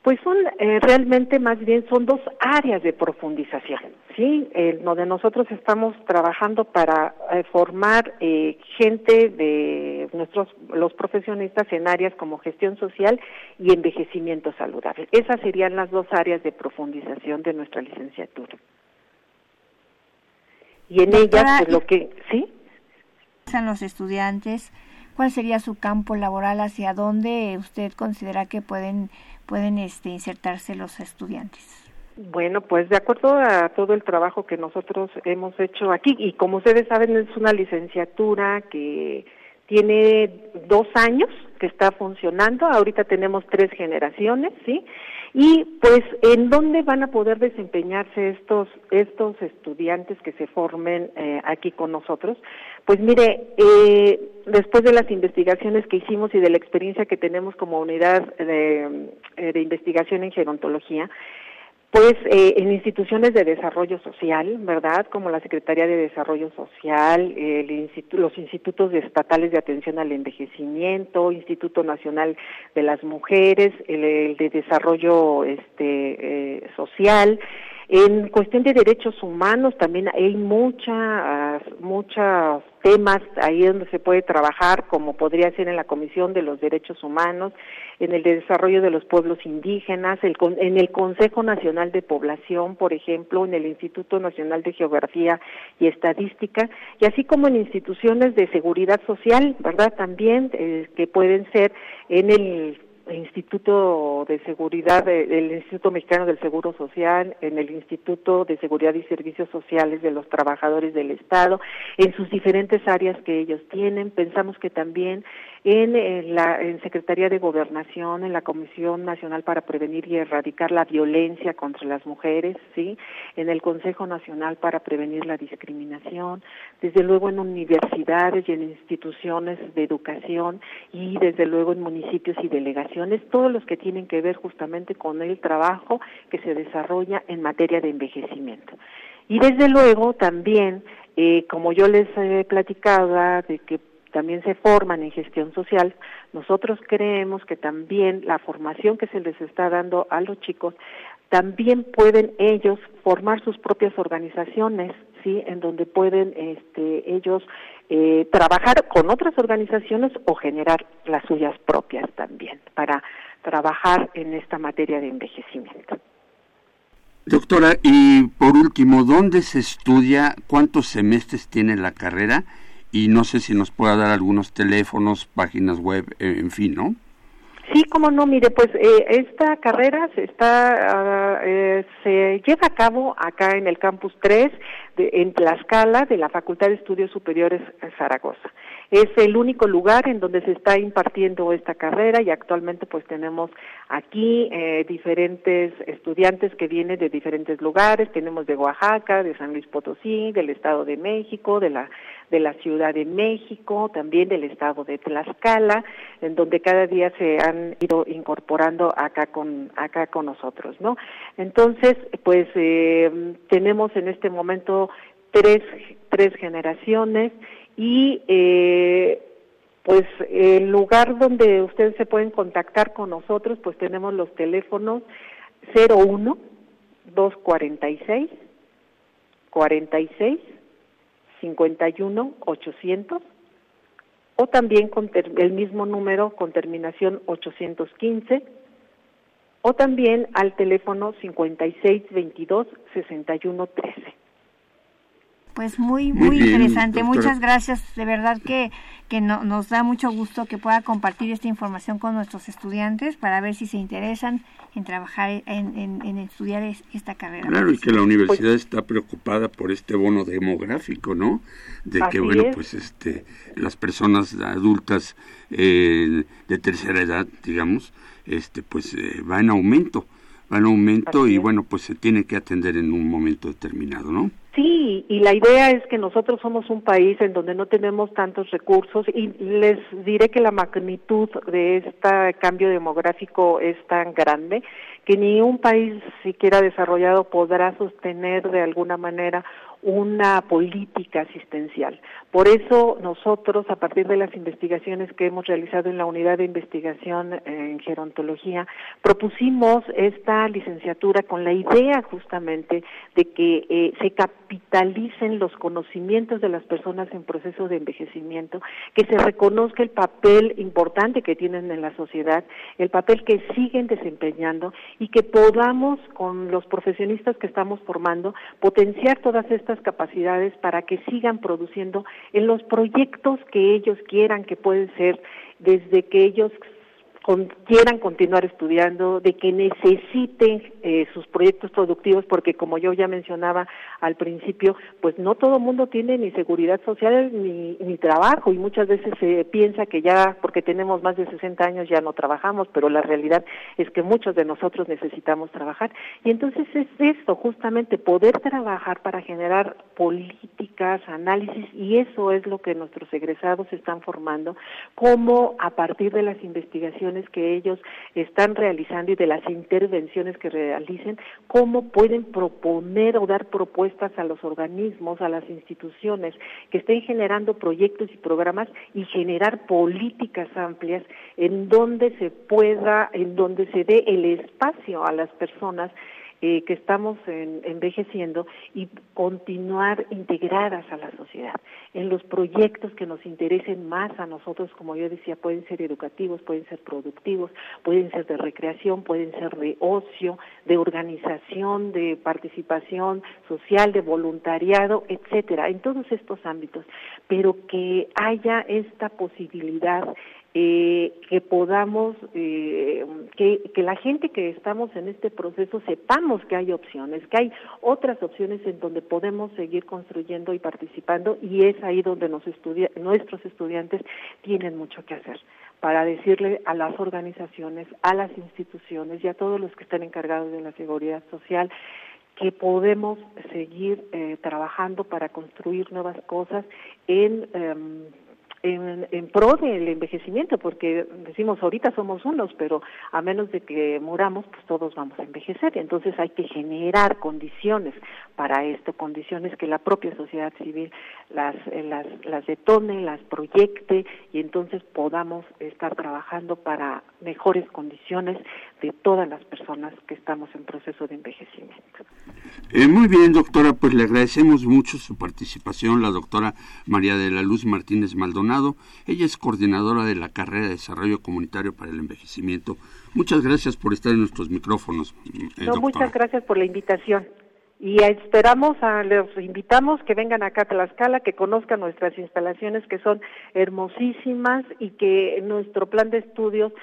[SPEAKER 8] Pues son eh, realmente más bien son dos áreas de profundización, sí, eh, donde nosotros estamos trabajando para eh, formar eh, gente de nuestros los profesionistas en áreas como gestión social y envejecimiento saludable. Esas serían las dos áreas de profundización de nuestra licenciatura. Y en ellas pues, lo que sí
[SPEAKER 5] los estudiantes cuál sería su campo laboral hacia dónde usted considera que pueden pueden este insertarse los estudiantes
[SPEAKER 8] bueno, pues de acuerdo a todo el trabajo que nosotros hemos hecho aquí, y como ustedes saben, es una licenciatura que tiene dos años que está funcionando, ahorita tenemos tres generaciones, ¿sí? Y pues en dónde van a poder desempeñarse estos estos estudiantes que se formen eh, aquí con nosotros pues mire eh, después de las investigaciones que hicimos y de la experiencia que tenemos como unidad de, eh, de investigación en gerontología pues eh, en instituciones de desarrollo social, ¿verdad? Como la Secretaría de Desarrollo Social, el los institutos estatales de atención al envejecimiento, Instituto Nacional de las Mujeres, el, de Desarrollo este, eh, Social, en cuestión de derechos humanos también hay muchas, muchos temas ahí donde se puede trabajar, como podría ser en la Comisión de los Derechos Humanos, en el desarrollo de los pueblos indígenas, el, en el Consejo Nacional de Población, por ejemplo, en el Instituto Nacional de Geografía y Estadística, y así como en instituciones de seguridad social, ¿verdad? También eh, que pueden ser en el Instituto de Seguridad, el Instituto Mexicano del Seguro Social, en el Instituto de Seguridad y Servicios Sociales de los Trabajadores del Estado, en sus diferentes áreas que ellos tienen. Pensamos que también en, eh, la en Secretaría de Gobernación, en la Comisión Nacional para Prevenir y Erradicar la Violencia contra las Mujeres, ¿sí? En el Consejo Nacional para Prevenir la Discriminación, desde luego en universidades y en instituciones de educación y desde luego en municipios y delegaciones, todos los que tienen que ver justamente con el trabajo que se desarrolla en materia de envejecimiento. Y desde luego también, eh, como yo les he platicado, de que también se forman en gestión social, nosotros creemos que también la formación que se les está dando a los chicos, también pueden ellos formar sus propias organizaciones, ¿sí? En donde pueden este, ellos eh, trabajar con otras organizaciones o generar las suyas propias también para trabajar en esta materia de envejecimiento.
[SPEAKER 4] Doctora, y por último, ¿dónde se estudia? ¿Cuántos semestres tiene la carrera? Y no sé si nos pueda dar algunos teléfonos, páginas web, eh, en fin, ¿no?
[SPEAKER 8] Sí, como no, mire, pues eh, esta carrera se está ah, eh, se lleva a cabo acá en el campus 3 de, en Tlaxcala de la Facultad de Estudios Superiores Zaragoza. Es el único lugar en donde se está impartiendo esta carrera y actualmente pues tenemos aquí eh, diferentes estudiantes que vienen de diferentes lugares, tenemos de Oaxaca, de San Luis Potosí, del Estado de México, de la de la Ciudad de México, también del estado de Tlaxcala, en donde cada día se han ido incorporando acá con acá con nosotros, ¿no? Entonces, pues eh, tenemos en este momento tres tres generaciones y eh, pues el lugar donde ustedes se pueden contactar con nosotros, pues tenemos los teléfonos 01 246 46 51 800 o también con el mismo número con terminación 815 o también al teléfono 5622 6113.
[SPEAKER 5] Pues muy, muy, interesante. Muchas gracias. De verdad que, que no, nos da mucho gusto que pueda compartir esta información con nuestros estudiantes para ver si se interesan en trabajar, en, en, estudiar esta carrera.
[SPEAKER 4] Claro, y que la universidad está preocupada por este bono demográfico, ¿no? De que, bueno, pues este, las personas adultas eh, de tercera edad, digamos, este, pues eh, va en aumento, en aumento y, bueno, pues se tiene que atender en un momento determinado, ¿no?
[SPEAKER 8] Sí, y la idea es que nosotros somos un país en donde no tenemos tantos recursos y les diré que la magnitud de este cambio demográfico es tan grande que ni un país siquiera desarrollado podrá sostener de alguna manera una política asistencial. Por eso nosotros, a partir de las investigaciones que hemos realizado en la unidad de investigación en gerontología, propusimos esta licenciatura con la idea justamente de que eh, se capitalicen los conocimientos de las personas en proceso de envejecimiento, que se reconozca el papel importante que tienen en la sociedad, el papel que siguen desempeñando y que podamos, con los profesionistas que estamos formando, potenciar todas estas capacidades para que sigan produciendo en los proyectos que ellos quieran, que pueden ser desde que ellos quieran continuar estudiando, de que necesiten eh, sus proyectos productivos, porque como yo ya mencionaba al principio, pues no todo mundo tiene ni seguridad social ni, ni trabajo y muchas veces se piensa que ya porque tenemos más de 60 años ya no trabajamos, pero la realidad es que muchos de nosotros necesitamos trabajar. Y entonces es esto, justamente poder trabajar para generar políticas, análisis, y eso es lo que nuestros egresados están formando, como a partir de las investigaciones que ellos están realizando y de las intervenciones que realicen, cómo pueden proponer o dar propuestas a los organismos, a las instituciones que estén generando proyectos y programas y generar políticas amplias en donde se pueda, en donde se dé el espacio a las personas eh, que estamos envejeciendo y continuar integradas a la sociedad. En los proyectos que nos interesen más a nosotros, como yo decía, pueden ser educativos, pueden ser productivos, pueden ser de recreación, pueden ser de ocio, de organización, de participación social, de voluntariado, etcétera, en todos estos ámbitos, pero que haya esta posibilidad eh, que podamos, eh, que, que la gente que estamos en este proceso sepamos que hay opciones, que hay otras opciones en donde podemos seguir construyendo y participando y es ahí donde nos estudia, nuestros estudiantes tienen mucho que hacer para decirle a las organizaciones, a las instituciones y a todos los que están encargados de la seguridad social que podemos seguir eh, trabajando para construir nuevas cosas en em, en, pro del envejecimiento, porque decimos ahorita somos unos, pero a menos de que muramos, pues todos vamos a envejecer. Entonces hay que generar condiciones para esto, condiciones que la propia sociedad civil las, las, las detone, las proyecte y entonces podamos estar trabajando para mejores condiciones de todas las personas que estamos en proceso de envejecimiento.
[SPEAKER 4] Eh, muy bien, doctora, pues le agradecemos mucho su participación, la doctora María de la Luz Martínez Maldonado. Ella es coordinadora de la carrera de Desarrollo Comunitario para el Envejecimiento. Muchas gracias por estar en nuestros micrófonos.
[SPEAKER 8] Eh, no, muchas gracias por la invitación. Y esperamos, a, les invitamos que vengan acá a Tlaxcala, que conozcan nuestras instalaciones que son hermosísimas y que nuestro plan de estudios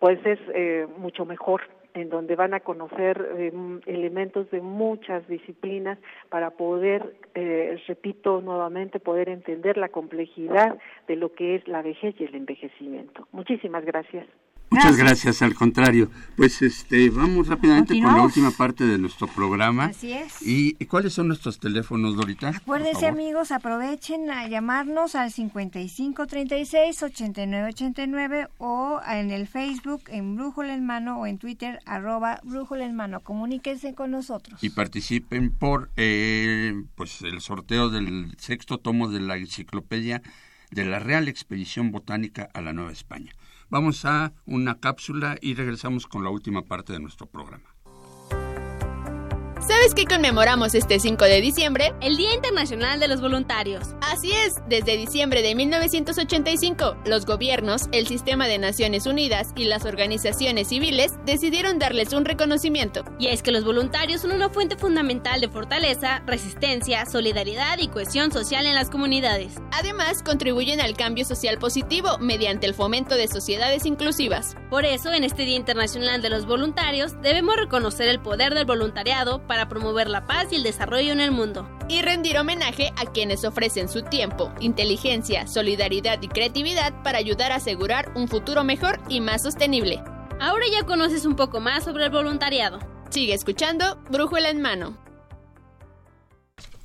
[SPEAKER 8] pues es eh, mucho mejor en donde van a conocer eh, elementos de muchas disciplinas para poder, eh, repito nuevamente, poder entender la complejidad de lo que es la vejez y el envejecimiento. Muchísimas gracias.
[SPEAKER 4] Muchas gracias, al contrario. Pues este, vamos rápidamente con la última parte de nuestro programa.
[SPEAKER 5] Así es.
[SPEAKER 4] ¿Y, cuáles son nuestros teléfonos, Dorita?
[SPEAKER 5] Acuérdense, amigos, aprovechen a llamarnos al 5536-8989 o en el Facebook en Brújula en Mano o en Twitter arroba Brújula en Mano. Comuníquense con nosotros.
[SPEAKER 4] Y participen por eh, pues el sorteo del sexto tomo de la enciclopedia de la Real Expedición Botánica a la Nueva España. Vamos a una cápsula y regresamos con la última parte de nuestro programa.
[SPEAKER 7] ¿Sabes qué conmemoramos este 5 de diciembre?
[SPEAKER 9] El Día Internacional de los Voluntarios.
[SPEAKER 7] Así es, desde diciembre de 1985, los gobiernos, el sistema de Naciones Unidas y las organizaciones civiles decidieron darles un reconocimiento.
[SPEAKER 9] Y es que los voluntarios son una fuente fundamental de fortaleza, resistencia, solidaridad y cohesión social en las comunidades.
[SPEAKER 7] Además, contribuyen al cambio social positivo mediante el fomento de sociedades inclusivas.
[SPEAKER 9] Por eso, en este Día Internacional de los Voluntarios, debemos reconocer el poder del voluntariado para promover la paz y el desarrollo en el mundo.
[SPEAKER 7] Y rendir homenaje a quienes ofrecen su tiempo, inteligencia, solidaridad y creatividad para ayudar a asegurar un futuro mejor y más sostenible.
[SPEAKER 9] Ahora ya conoces un poco más sobre el voluntariado.
[SPEAKER 7] Sigue escuchando Brújula en Mano.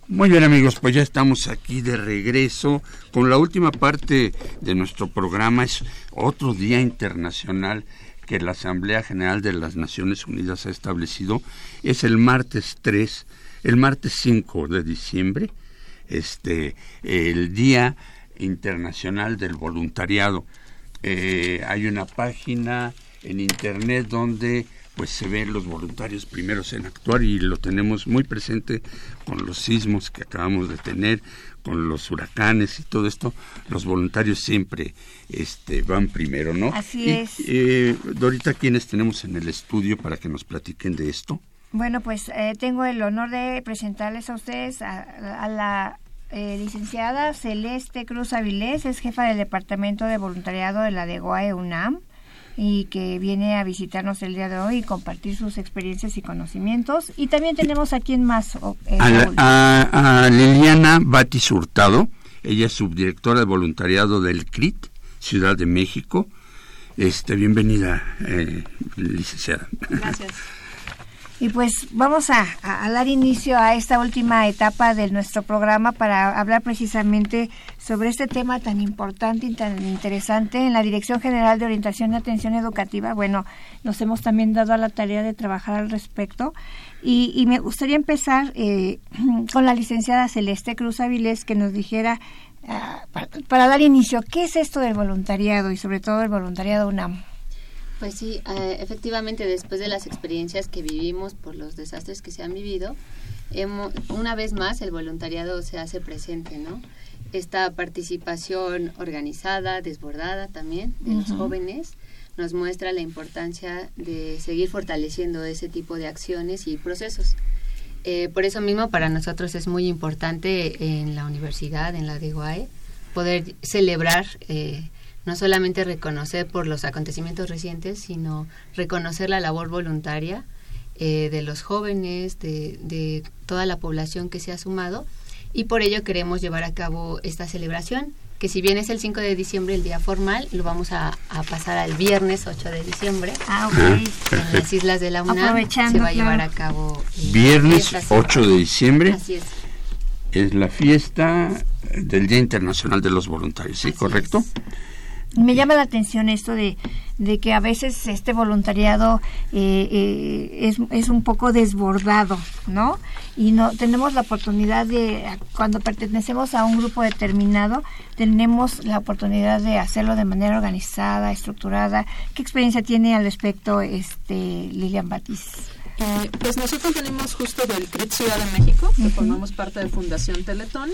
[SPEAKER 4] Muy bien amigos, pues ya estamos aquí de regreso con la última parte de nuestro programa. Es otro Día Internacional que la Asamblea General de las Naciones Unidas ha establecido es el martes 3, el martes 5 de diciembre, este, el Día Internacional del Voluntariado. Eh, hay una página en internet donde pues se ven los voluntarios primeros en actuar y lo tenemos muy presente con los sismos que acabamos de tener, con los huracanes y todo esto, los voluntarios siempre este, van primero, ¿no?
[SPEAKER 5] Así es.
[SPEAKER 4] Eh, Dorita, ¿quiénes tenemos en el estudio para que nos platiquen de esto?
[SPEAKER 5] Bueno, pues eh, tengo el honor de presentarles a ustedes a, la eh, licenciada Celeste Cruz Avilés, es jefa del Departamento de Voluntariado de la DEGOAE UNAM y que viene a visitarnos el día de hoy y compartir sus experiencias y conocimientos. Y también tenemos a quien más.
[SPEAKER 4] Eh, a, Liliana Batis Hurtado, ella es subdirectora de voluntariado del CRIT, Ciudad de México. Este, bienvenida, eh, licenciada.
[SPEAKER 5] Gracias. Y pues vamos a, dar inicio a esta última etapa de nuestro programa para hablar precisamente sobre este tema tan importante y tan interesante. En la Dirección General de Orientación y Atención Educativa, bueno, nos hemos también dado a la tarea de trabajar al respecto. Y, me gustaría empezar eh, <clears throat> con la licenciada Celeste Cruz Avilés que nos dijera, ah, para, para dar inicio, ¿qué es esto del voluntariado y sobre todo el voluntariado UNAM?
[SPEAKER 10] Pues sí, eh, efectivamente después de las experiencias que vivimos por los desastres que se han vivido, una vez más el voluntariado se hace presente, ¿no? Esta participación organizada, desbordada también de los jóvenes, nos muestra la importancia de seguir fortaleciendo ese tipo de acciones y procesos. Eh, por eso mismo para nosotros es muy importante en la universidad, en la DGUAE, poder celebrar eh, no solamente reconocer por los acontecimientos recientes, sino reconocer la labor voluntaria eh, de los jóvenes, de, de toda la población que se ha sumado y por ello queremos llevar a cabo esta celebración que si bien es el 5 de diciembre el día formal, lo vamos a, pasar al viernes 8 de diciembre.
[SPEAKER 5] Ah,
[SPEAKER 10] en las islas de la UNAM se va a llevar a cabo.
[SPEAKER 4] Viernes 8 de diciembre.
[SPEAKER 10] Así es.
[SPEAKER 4] Es la fiesta del Día Internacional de los Voluntarios, ¿sí? ¿Correcto?
[SPEAKER 5] Me llama la atención esto de, de que a veces este voluntariado eh, eh, es, es, un poco desbordado, ¿no? Y no tenemos la oportunidad de, cuando pertenecemos a un grupo determinado, tenemos la oportunidad de hacerlo de manera organizada, estructurada. ¿Qué experiencia tiene al respecto este Lilian Batiz?
[SPEAKER 11] Eh, pues nosotros venimos justo del CRIT Ciudad de México, que formamos parte de Fundación Teletón.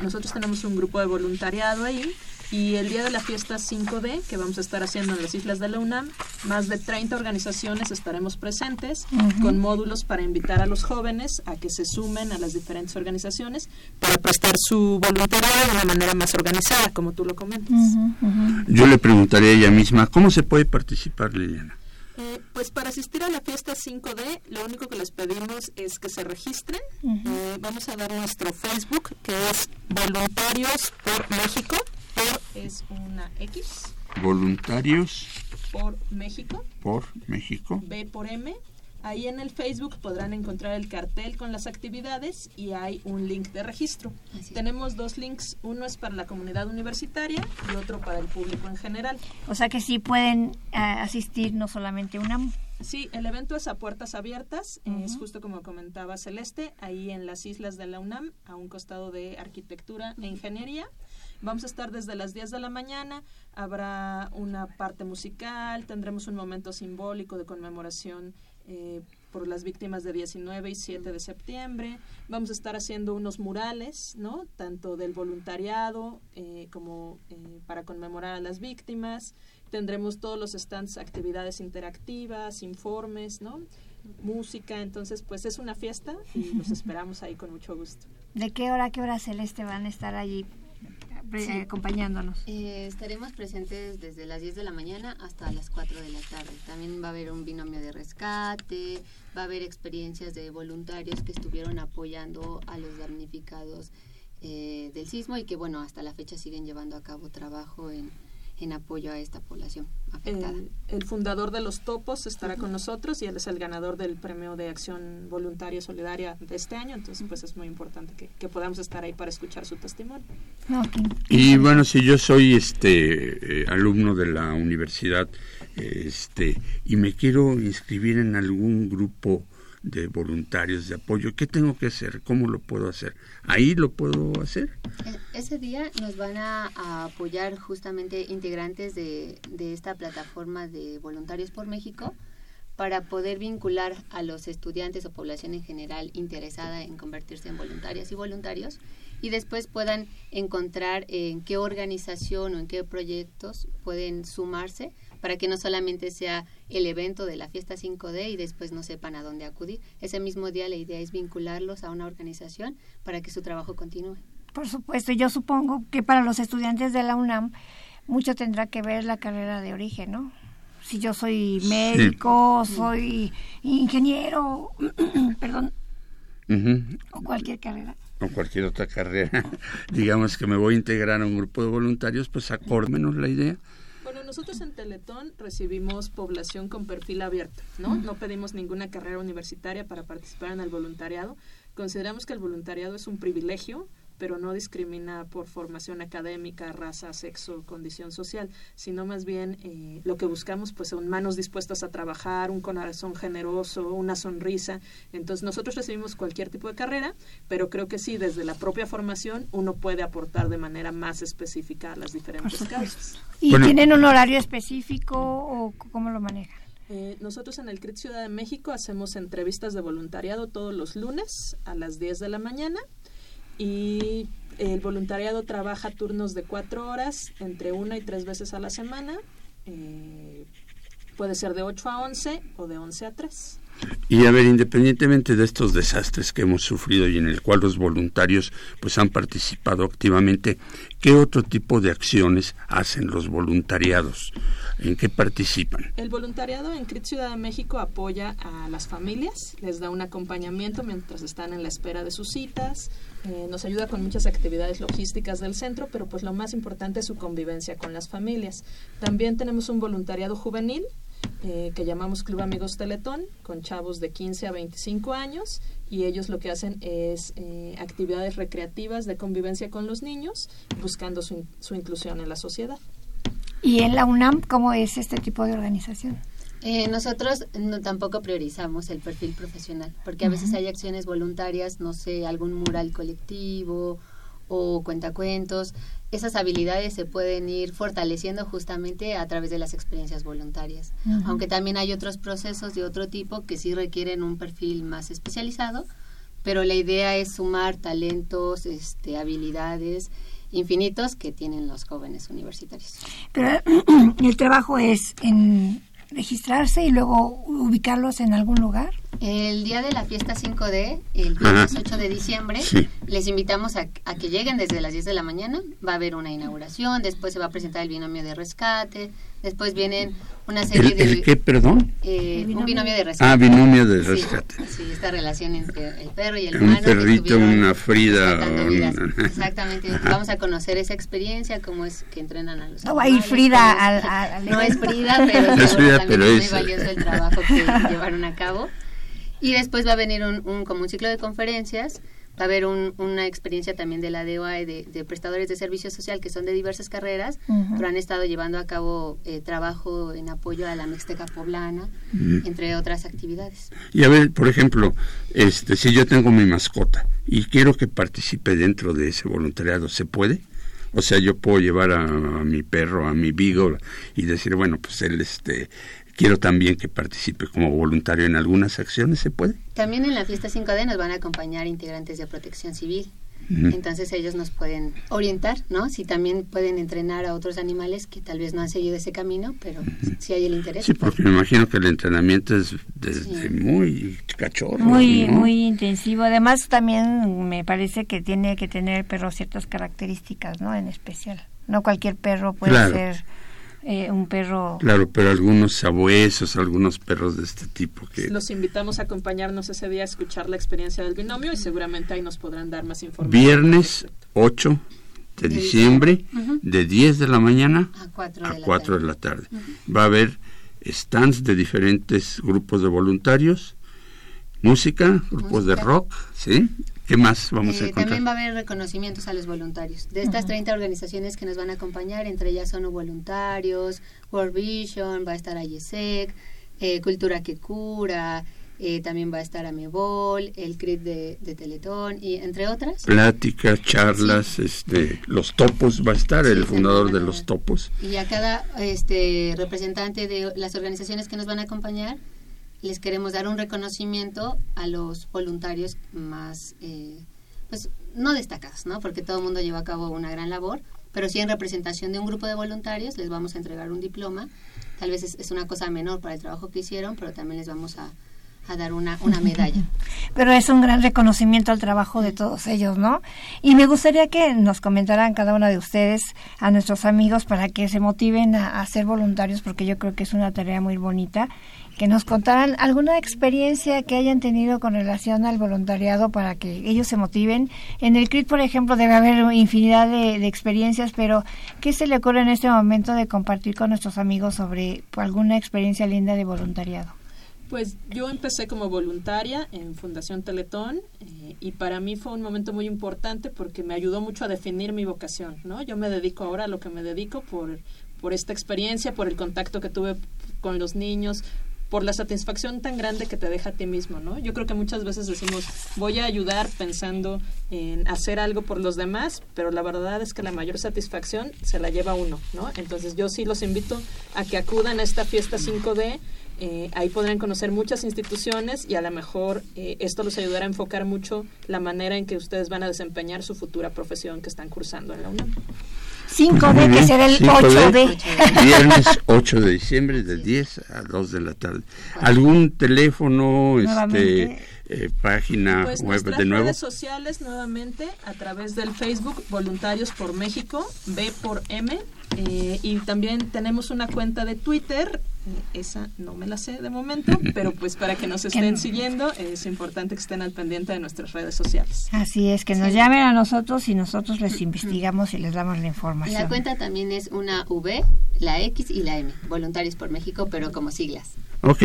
[SPEAKER 11] nosotros tenemos un grupo de voluntariado ahí y el día de la fiesta 5D, que vamos a estar haciendo en las islas de la UNAM, más de 30 organizaciones estaremos presentes con módulos para invitar a los jóvenes a que se sumen a las diferentes organizaciones para prestar su voluntariado de una manera más organizada, como tú lo comentas.
[SPEAKER 4] Yo le preguntaría a ella misma, ¿cómo se puede participar, Liliana?
[SPEAKER 11] Eh, pues para asistir a la fiesta 5D, lo único que les pedimos es que se registren. Eh, vamos a dar nuestro Facebook, que es Voluntarios por México es una X.
[SPEAKER 4] Voluntarios.
[SPEAKER 11] Por México.
[SPEAKER 4] Por México.
[SPEAKER 11] B por M. Ahí en el Facebook podrán encontrar el cartel con las actividades y hay un link de registro. Tenemos dos links, uno es para la comunidad universitaria y otro para el público en general.
[SPEAKER 5] O sea que sí pueden eh, asistir no solamente UNAM.
[SPEAKER 11] Sí, el evento es a puertas abiertas, es justo como comentaba Celeste, ahí en las islas de la UNAM, a un costado de arquitectura e ingeniería. Vamos a estar desde las 10 de la mañana, habrá una parte musical, tendremos un momento simbólico de conmemoración eh, por las víctimas de 19 y 7 de septiembre. Vamos a estar haciendo unos murales, ¿no? Tanto del voluntariado eh, como eh, para conmemorar a las víctimas. Tendremos todos los stands, actividades interactivas, informes, ¿no? Música. Entonces, pues es una fiesta y los <laughs> esperamos ahí con mucho gusto.
[SPEAKER 5] ¿De qué hora, qué hora Celeste van a estar allí acompañándonos.
[SPEAKER 10] Eh, estaremos presentes desde las 10 de la mañana hasta las 4 de la tarde. También va a haber un binomio de rescate, va a haber experiencias de voluntarios que estuvieron apoyando a los damnificados eh, del sismo y que, bueno, hasta la fecha siguen llevando a cabo trabajo en, en apoyo a esta población afectada.
[SPEAKER 11] El, fundador de los Topos estará con nosotros y él es el ganador del premio de acción voluntaria solidaria de este año, entonces pues es muy importante que, podamos estar ahí para escuchar su testimonio.
[SPEAKER 4] Y bueno, si yo soy este eh, alumno de la universidad este y me quiero inscribir en algún grupo de voluntarios de apoyo. ¿Qué tengo que hacer? ¿Cómo lo puedo hacer? ¿Ahí lo puedo hacer?
[SPEAKER 10] Ese día nos van a, apoyar justamente integrantes de, de, esta plataforma de Voluntarios por México para poder vincular a los estudiantes o población en general interesada en convertirse en voluntarias y voluntarios y después puedan encontrar en qué organización o en qué proyectos pueden sumarse para que no solamente sea el evento de la fiesta 5D y después no sepan a dónde acudir. Ese mismo día la idea es vincularlos a una organización para que su trabajo continúe.
[SPEAKER 5] Por supuesto, yo supongo que para los estudiantes de la UNAM mucho tendrá que ver la carrera de origen, ¿no? Si yo soy médico, soy ingeniero, <clears throat> perdón, o cualquier carrera
[SPEAKER 4] o cualquier otra carrera, <laughs> digamos que me voy a integrar a un grupo de voluntarios, pues acórmenos la idea
[SPEAKER 11] bueno, nosotros en Teletón recibimos población con perfil abierto, ¿no? No pedimos ninguna carrera universitaria para participar en el voluntariado. Consideramos que el voluntariado es un privilegio pero no discrimina por formación académica, raza, sexo, condición social, sino más bien eh, lo que buscamos pues son manos dispuestas a trabajar, un corazón generoso, una sonrisa. Entonces nosotros recibimos cualquier tipo de carrera, pero creo que sí, desde la propia formación uno puede aportar de manera más específica a las diferentes causas.
[SPEAKER 5] ¿Y tienen un horario específico o cómo lo manejan?
[SPEAKER 11] Eh, nosotros en el CRIT Ciudad de México hacemos entrevistas de voluntariado todos los lunes a las 10 de la mañana y el voluntariado trabaja turnos de cuatro horas, entre una y tres veces a la semana. Eh, puede ser de 8 a 11 o de 11 a 3.
[SPEAKER 4] Y a ver, independientemente de estos desastres que hemos sufrido y en el cual los voluntarios pues han participado activamente, ¿qué otro tipo de acciones hacen los voluntariados? ¿En qué participan?
[SPEAKER 11] El voluntariado en CRIT Ciudad de México apoya a las familias, les da un acompañamiento mientras están en la espera de sus citas, eh, nos ayuda con muchas actividades logísticas del centro, pero pues lo más importante es su convivencia con las familias. También tenemos un voluntariado juvenil eh, que llamamos Club Amigos Teletón, con chavos de 15 a 25 años, y ellos lo que hacen es eh, actividades recreativas de convivencia con los niños, buscando su, su inclusión en la sociedad.
[SPEAKER 5] ¿Y en la UNAM cómo es este tipo de organización?
[SPEAKER 10] Eh, nosotros no, tampoco priorizamos el perfil profesional, porque a veces hay acciones voluntarias, no sé, algún mural colectivo o cuentacuentos. Esas habilidades se pueden ir fortaleciendo justamente a través de las experiencias voluntarias. Aunque también hay otros procesos de otro tipo que sí requieren un perfil más especializado, pero la idea es sumar talentos, este, habilidades infinitos que tienen los jóvenes universitarios.
[SPEAKER 5] Pero <clears throat> el trabajo es en registrarse y luego ubicarlos en algún lugar?
[SPEAKER 10] El día de la fiesta 5D, el viernes 8 de diciembre, les invitamos a, a, que lleguen desde las 10 de la mañana. Va a haber una inauguración, después se va a presentar el binomio de rescate, después vienen una serie de...
[SPEAKER 4] ¿El qué, perdón?
[SPEAKER 10] Eh, un binomio de rescate.
[SPEAKER 4] Ah, binomio de rescate.
[SPEAKER 10] Sí, sí, esta relación entre el perro y el humano.
[SPEAKER 4] Un perrito, una Frida.
[SPEAKER 10] Exactamente. Vamos a conocer esa experiencia, cómo es que entrenan a los
[SPEAKER 5] No va a ir Frida al, al, <laughs>
[SPEAKER 10] No es Frida, pero,
[SPEAKER 4] es Frida, pero
[SPEAKER 10] es
[SPEAKER 4] muy
[SPEAKER 10] valioso el trabajo que <laughs> llevaron a cabo. Y después va a venir un, un, como un ciclo de conferencias va a haber un, una experiencia también de la DOA de, de, prestadores de servicio social que son de diversas carreras, uh -huh. pero han estado llevando a cabo eh, trabajo en apoyo a la Mixteca poblana, uh -huh. entre otras actividades.
[SPEAKER 4] Y a ver, por ejemplo, este, si yo tengo mi mascota y quiero que participe dentro de ese voluntariado, ¿se puede? O sea, yo puedo llevar a, a mi perro, a mi beagle y decir, bueno, pues él este quiero también que participe como voluntario en algunas acciones, ¿se puede?
[SPEAKER 10] También en la fiesta 5D nos van a acompañar integrantes de protección civil. Uh -huh. Entonces ellos nos pueden orientar, ¿no? Si también pueden entrenar a otros animales que tal vez no han seguido ese camino, pero uh -huh. si hay el interés.
[SPEAKER 4] Sí, porque me imagino que el entrenamiento es desde sí. muy cachorro.
[SPEAKER 5] Muy,
[SPEAKER 4] ¿no?
[SPEAKER 5] muy intensivo. Además también me parece que tiene que tener el perro ciertas características, ¿no? En especial. No cualquier perro puede
[SPEAKER 4] claro.
[SPEAKER 5] ser eh, un perro.
[SPEAKER 4] Claro, pero algunos sabuesos, algunos perros de este tipo que.
[SPEAKER 11] Los invitamos a acompañarnos ese día a escuchar la experiencia del binomio y seguramente ahí nos podrán dar más información.
[SPEAKER 4] Viernes 8 de, de diciembre, uh -huh. de 10 de la mañana
[SPEAKER 10] a 4 de,
[SPEAKER 4] a
[SPEAKER 10] la,
[SPEAKER 4] 4
[SPEAKER 10] tarde.
[SPEAKER 4] de la tarde. Uh -huh. Va a haber stands de diferentes grupos de voluntarios, música, grupos música. de rock, ¿sí? ¿Qué más vamos
[SPEAKER 10] eh,
[SPEAKER 4] a encontrar?
[SPEAKER 10] También va a haber reconocimientos a los voluntarios. De estas uh -huh. 30 organizaciones que nos van a acompañar, entre ellas son voluntarios, World Vision, va a estar IESEC, eh, Cultura que Cura, eh, también va a estar Amebol, el CRIT de, de, Teletón, y entre otras.
[SPEAKER 4] Pláticas, charlas, sí. este, los topos, va a estar sí, el fundador de los topos.
[SPEAKER 10] Y a cada este, representante de las organizaciones que nos van a acompañar, les queremos dar un reconocimiento a los voluntarios más, eh, pues no destacados, ¿no? Porque todo el mundo lleva a cabo una gran labor, pero sí en representación de un grupo de voluntarios les vamos a entregar un diploma. Tal vez es, es una cosa menor para el trabajo que hicieron, pero también les vamos a, a dar una, una medalla. <laughs>
[SPEAKER 5] Pero es un gran reconocimiento al trabajo de todos ellos, ¿no? Y me gustaría que nos comentaran cada uno de ustedes, a nuestros amigos, para que se motiven a, a ser voluntarios, porque yo creo que es una tarea muy bonita que nos contaran alguna experiencia que hayan tenido con relación al voluntariado para que ellos se motiven. En el CRIT, por ejemplo, debe haber infinidad de, de, experiencias, pero ¿qué se le ocurre en este momento de compartir con nuestros amigos sobre alguna experiencia linda de voluntariado?
[SPEAKER 11] Pues yo empecé como voluntaria en Fundación Teletón eh, y para mí fue un momento muy importante porque me ayudó mucho a definir mi vocación, ¿no? Yo me dedico ahora a lo que me dedico por, por esta experiencia, por el contacto que tuve con los niños, por la satisfacción tan grande que te deja a ti mismo, ¿no? Yo creo que muchas veces decimos, voy a ayudar pensando en hacer algo por los demás, pero la verdad es que la mayor satisfacción se la lleva uno, ¿no? Entonces yo sí los invito a que acudan a esta fiesta 5D, eh, ahí podrán conocer muchas instituciones y a lo mejor eh, esto los ayudará a enfocar mucho la manera en que ustedes van a desempeñar su futura profesión que están cursando en la UNAM.
[SPEAKER 5] 5D, que será el 8D. <laughs>
[SPEAKER 4] Viernes 8 de diciembre, de 10 a 2 de la tarde. ¿Algún teléfono, este, eh, página
[SPEAKER 11] pues
[SPEAKER 4] web de nuevo?
[SPEAKER 11] redes sociales nuevamente a través del Facebook Voluntarios por México, B por M. Eh, y también tenemos una cuenta de Twitter, esa no me la sé de momento, pero pues para que nos estén siguiendo es importante que estén al pendiente de nuestras redes sociales.
[SPEAKER 5] Así es, que nos llamen a nosotros y nosotros les investigamos y les damos la información.
[SPEAKER 10] La cuenta también es una V, la X y la M, Voluntarios por México, pero como siglas.
[SPEAKER 4] Ok,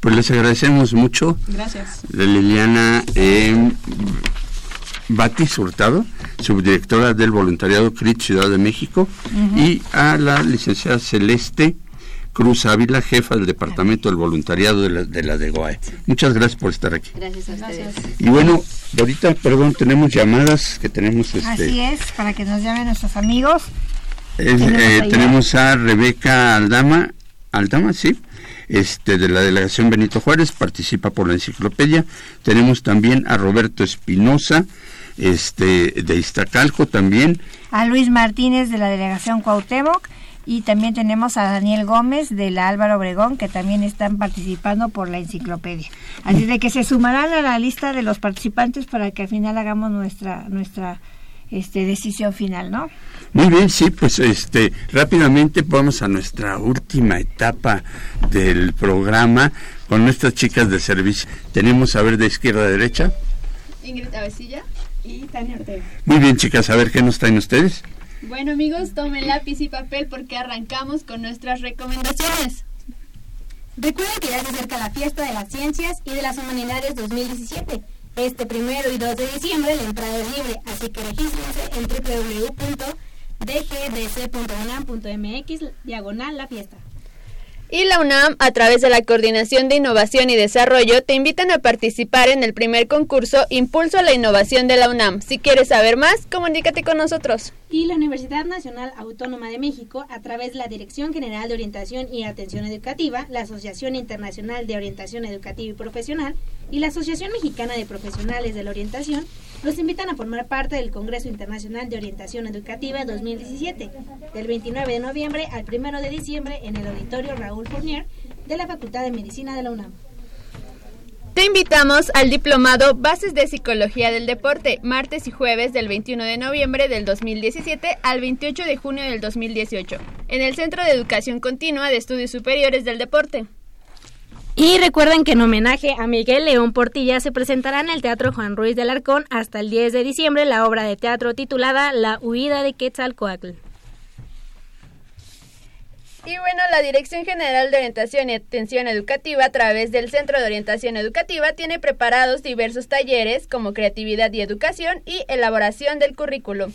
[SPEAKER 4] pues les agradecemos mucho.
[SPEAKER 11] Gracias.
[SPEAKER 4] Liliana eh, Batis Hurtado, subdirectora del voluntariado CRIT Ciudad de México, y a la licenciada Celeste Cruz Ávila, jefa del Departamento del Voluntariado de la de, la DEGOAE. Muchas gracias por estar aquí.
[SPEAKER 10] Gracias a ustedes.
[SPEAKER 4] Y bueno, ahorita, perdón, tenemos llamadas que tenemos. Este,
[SPEAKER 5] Así es, para que nos llamen nuestros amigos.
[SPEAKER 4] es, eh, tenemos a Rebeca Aldama, Aldama, sí, este, de la delegación Benito Juárez, participa por la enciclopedia. Tenemos también a Roberto Espinosa, este, de Iztacalco también.
[SPEAKER 5] A Luis Martínez de la delegación Cuauhtémoc y también tenemos a Daniel Gómez de la Álvaro Obregón que también están participando por la enciclopedia. Así de que se sumarán a la lista de los participantes para que al final hagamos nuestra nuestra este decisión final, ¿no?
[SPEAKER 4] Muy bien, sí, pues este rápidamente vamos a nuestra última etapa del programa con nuestras chicas de servicio. Tenemos a ver de izquierda a derecha.
[SPEAKER 7] Ingrid Avesilla Tania Ortega.
[SPEAKER 4] Muy bien, chicas, a ver qué nos traen ustedes.
[SPEAKER 7] Bueno amigos, tomen lápiz y papel porque arrancamos con nuestras recomendaciones.
[SPEAKER 12] Recuerden que ya se acerca la fiesta de las ciencias y de las humanidades 2017. Este primero y 2 de diciembre la entrada es libre, así que regístrense en www.dgdc.unam.mx diagonal la fiesta.
[SPEAKER 7] Y la UNAM, a través de la Coordinación de Innovación y Desarrollo, te invitan a participar en el primer concurso Impulso a la Innovación de la UNAM. Si quieres saber más, comunícate con nosotros.
[SPEAKER 12] Y la Universidad Nacional Autónoma de México, a través de la Dirección General de Orientación y Atención Educativa, la Asociación Internacional de Orientación Educativa y Profesional y la Asociación Mexicana de Profesionales de la Orientación, los invitan a formar parte del Congreso Internacional de Orientación Educativa 2017, del 29 de noviembre al 1 de diciembre en el Auditorio Raúl Fournier de la Facultad de Medicina de la UNAM.
[SPEAKER 7] Te invitamos al diplomado Bases de Psicología del Deporte, martes y jueves del 21 de noviembre del 2017 al 28 de junio del 2018, en el Centro de Educación Continua de Estudios Superiores del Deporte.
[SPEAKER 12] Y recuerden que en homenaje a Miguel León Portilla se presentará en el Teatro Juan Ruiz del Arcón hasta el 10 de diciembre la obra de teatro titulada La huida de Quetzalcoatl.
[SPEAKER 7] Y bueno, la Dirección General de Orientación y Atención Educativa a través del Centro de Orientación Educativa tiene preparados diversos talleres como creatividad y educación y elaboración del currículum.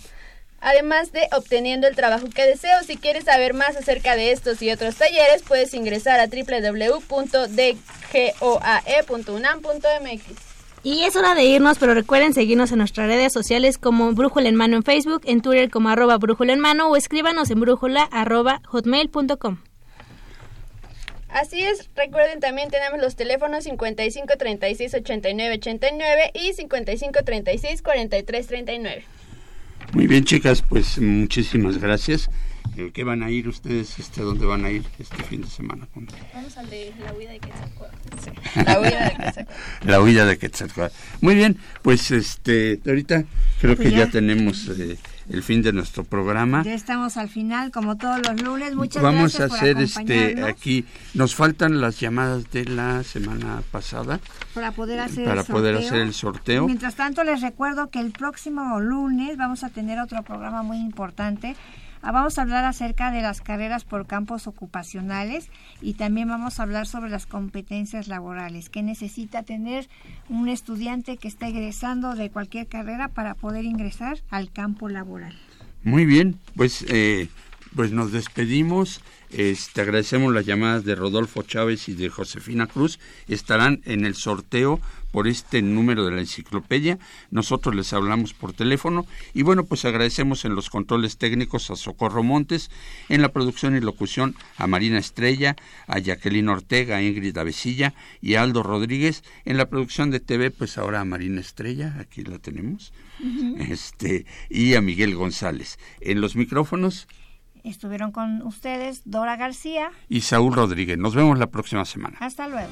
[SPEAKER 7] Además de obteniendo el trabajo que deseo, si quieres saber más acerca de estos y otros talleres, puedes ingresar a www.dgoae.unam.mx.
[SPEAKER 12] Y es hora de irnos, pero recuerden seguirnos en nuestras redes sociales como Brújula en Mano en Facebook, en Twitter como arroba Brújula en Mano o escríbanos en brújula arroba hotmail.com.
[SPEAKER 7] Así es, recuerden también tenemos los teléfonos 55 36 89 89 y 55 36 43 39.
[SPEAKER 4] Muy bien, chicas, pues muchísimas gracias. Eh, ¿Qué van a ir ustedes? Este, ¿Dónde van a ir este fin de semana?
[SPEAKER 7] Vamos al de la huida de Quetzalcóatl. Sí, <laughs> la huida de Quetzalcóatl. <laughs>
[SPEAKER 4] La huida de Quetzalcóatl. Muy bien, pues este, ahorita creo
[SPEAKER 5] Pues
[SPEAKER 4] que ya,
[SPEAKER 5] ya.
[SPEAKER 4] tenemos eh, el fin de nuestro programa.
[SPEAKER 5] Ya estamos al final, como todos los lunes. Muchas
[SPEAKER 4] Vamos a
[SPEAKER 5] gracias por
[SPEAKER 4] hacer este aquí. Nos faltan las llamadas de la semana pasada
[SPEAKER 5] para poder hacer
[SPEAKER 4] para
[SPEAKER 5] el
[SPEAKER 4] poder
[SPEAKER 5] sorteo.
[SPEAKER 4] hacer el sorteo.
[SPEAKER 5] Mientras tanto, les recuerdo que el próximo lunes vamos a tener otro programa muy importante. Ah, Vamos a hablar acerca de las carreras por campos ocupacionales y también vamos a hablar sobre las competencias laborales que necesita tener un estudiante que está egresando de cualquier carrera para poder ingresar al campo laboral.
[SPEAKER 4] Muy bien, pues eh, Pues nos despedimos. Este, agradecemos las llamadas de Rodolfo Chávez y de Josefina Cruz. Estarán en el sorteo por este número de la enciclopedia. Nosotros les hablamos por teléfono. Y bueno, pues agradecemos en los controles técnicos a Socorro Montes, en la producción y locución a Marina Estrella, a Jacqueline Ortega, a Ingrid Avesilla y a Aldo Rodríguez. En la producción de TV, pues ahora a Marina Estrella, aquí la tenemos. Este, y a Miguel González. En los micrófonos,
[SPEAKER 5] Estuvieron con ustedes Dora García
[SPEAKER 4] y Saúl Rodríguez. Nos vemos la próxima semana.
[SPEAKER 5] Hasta luego.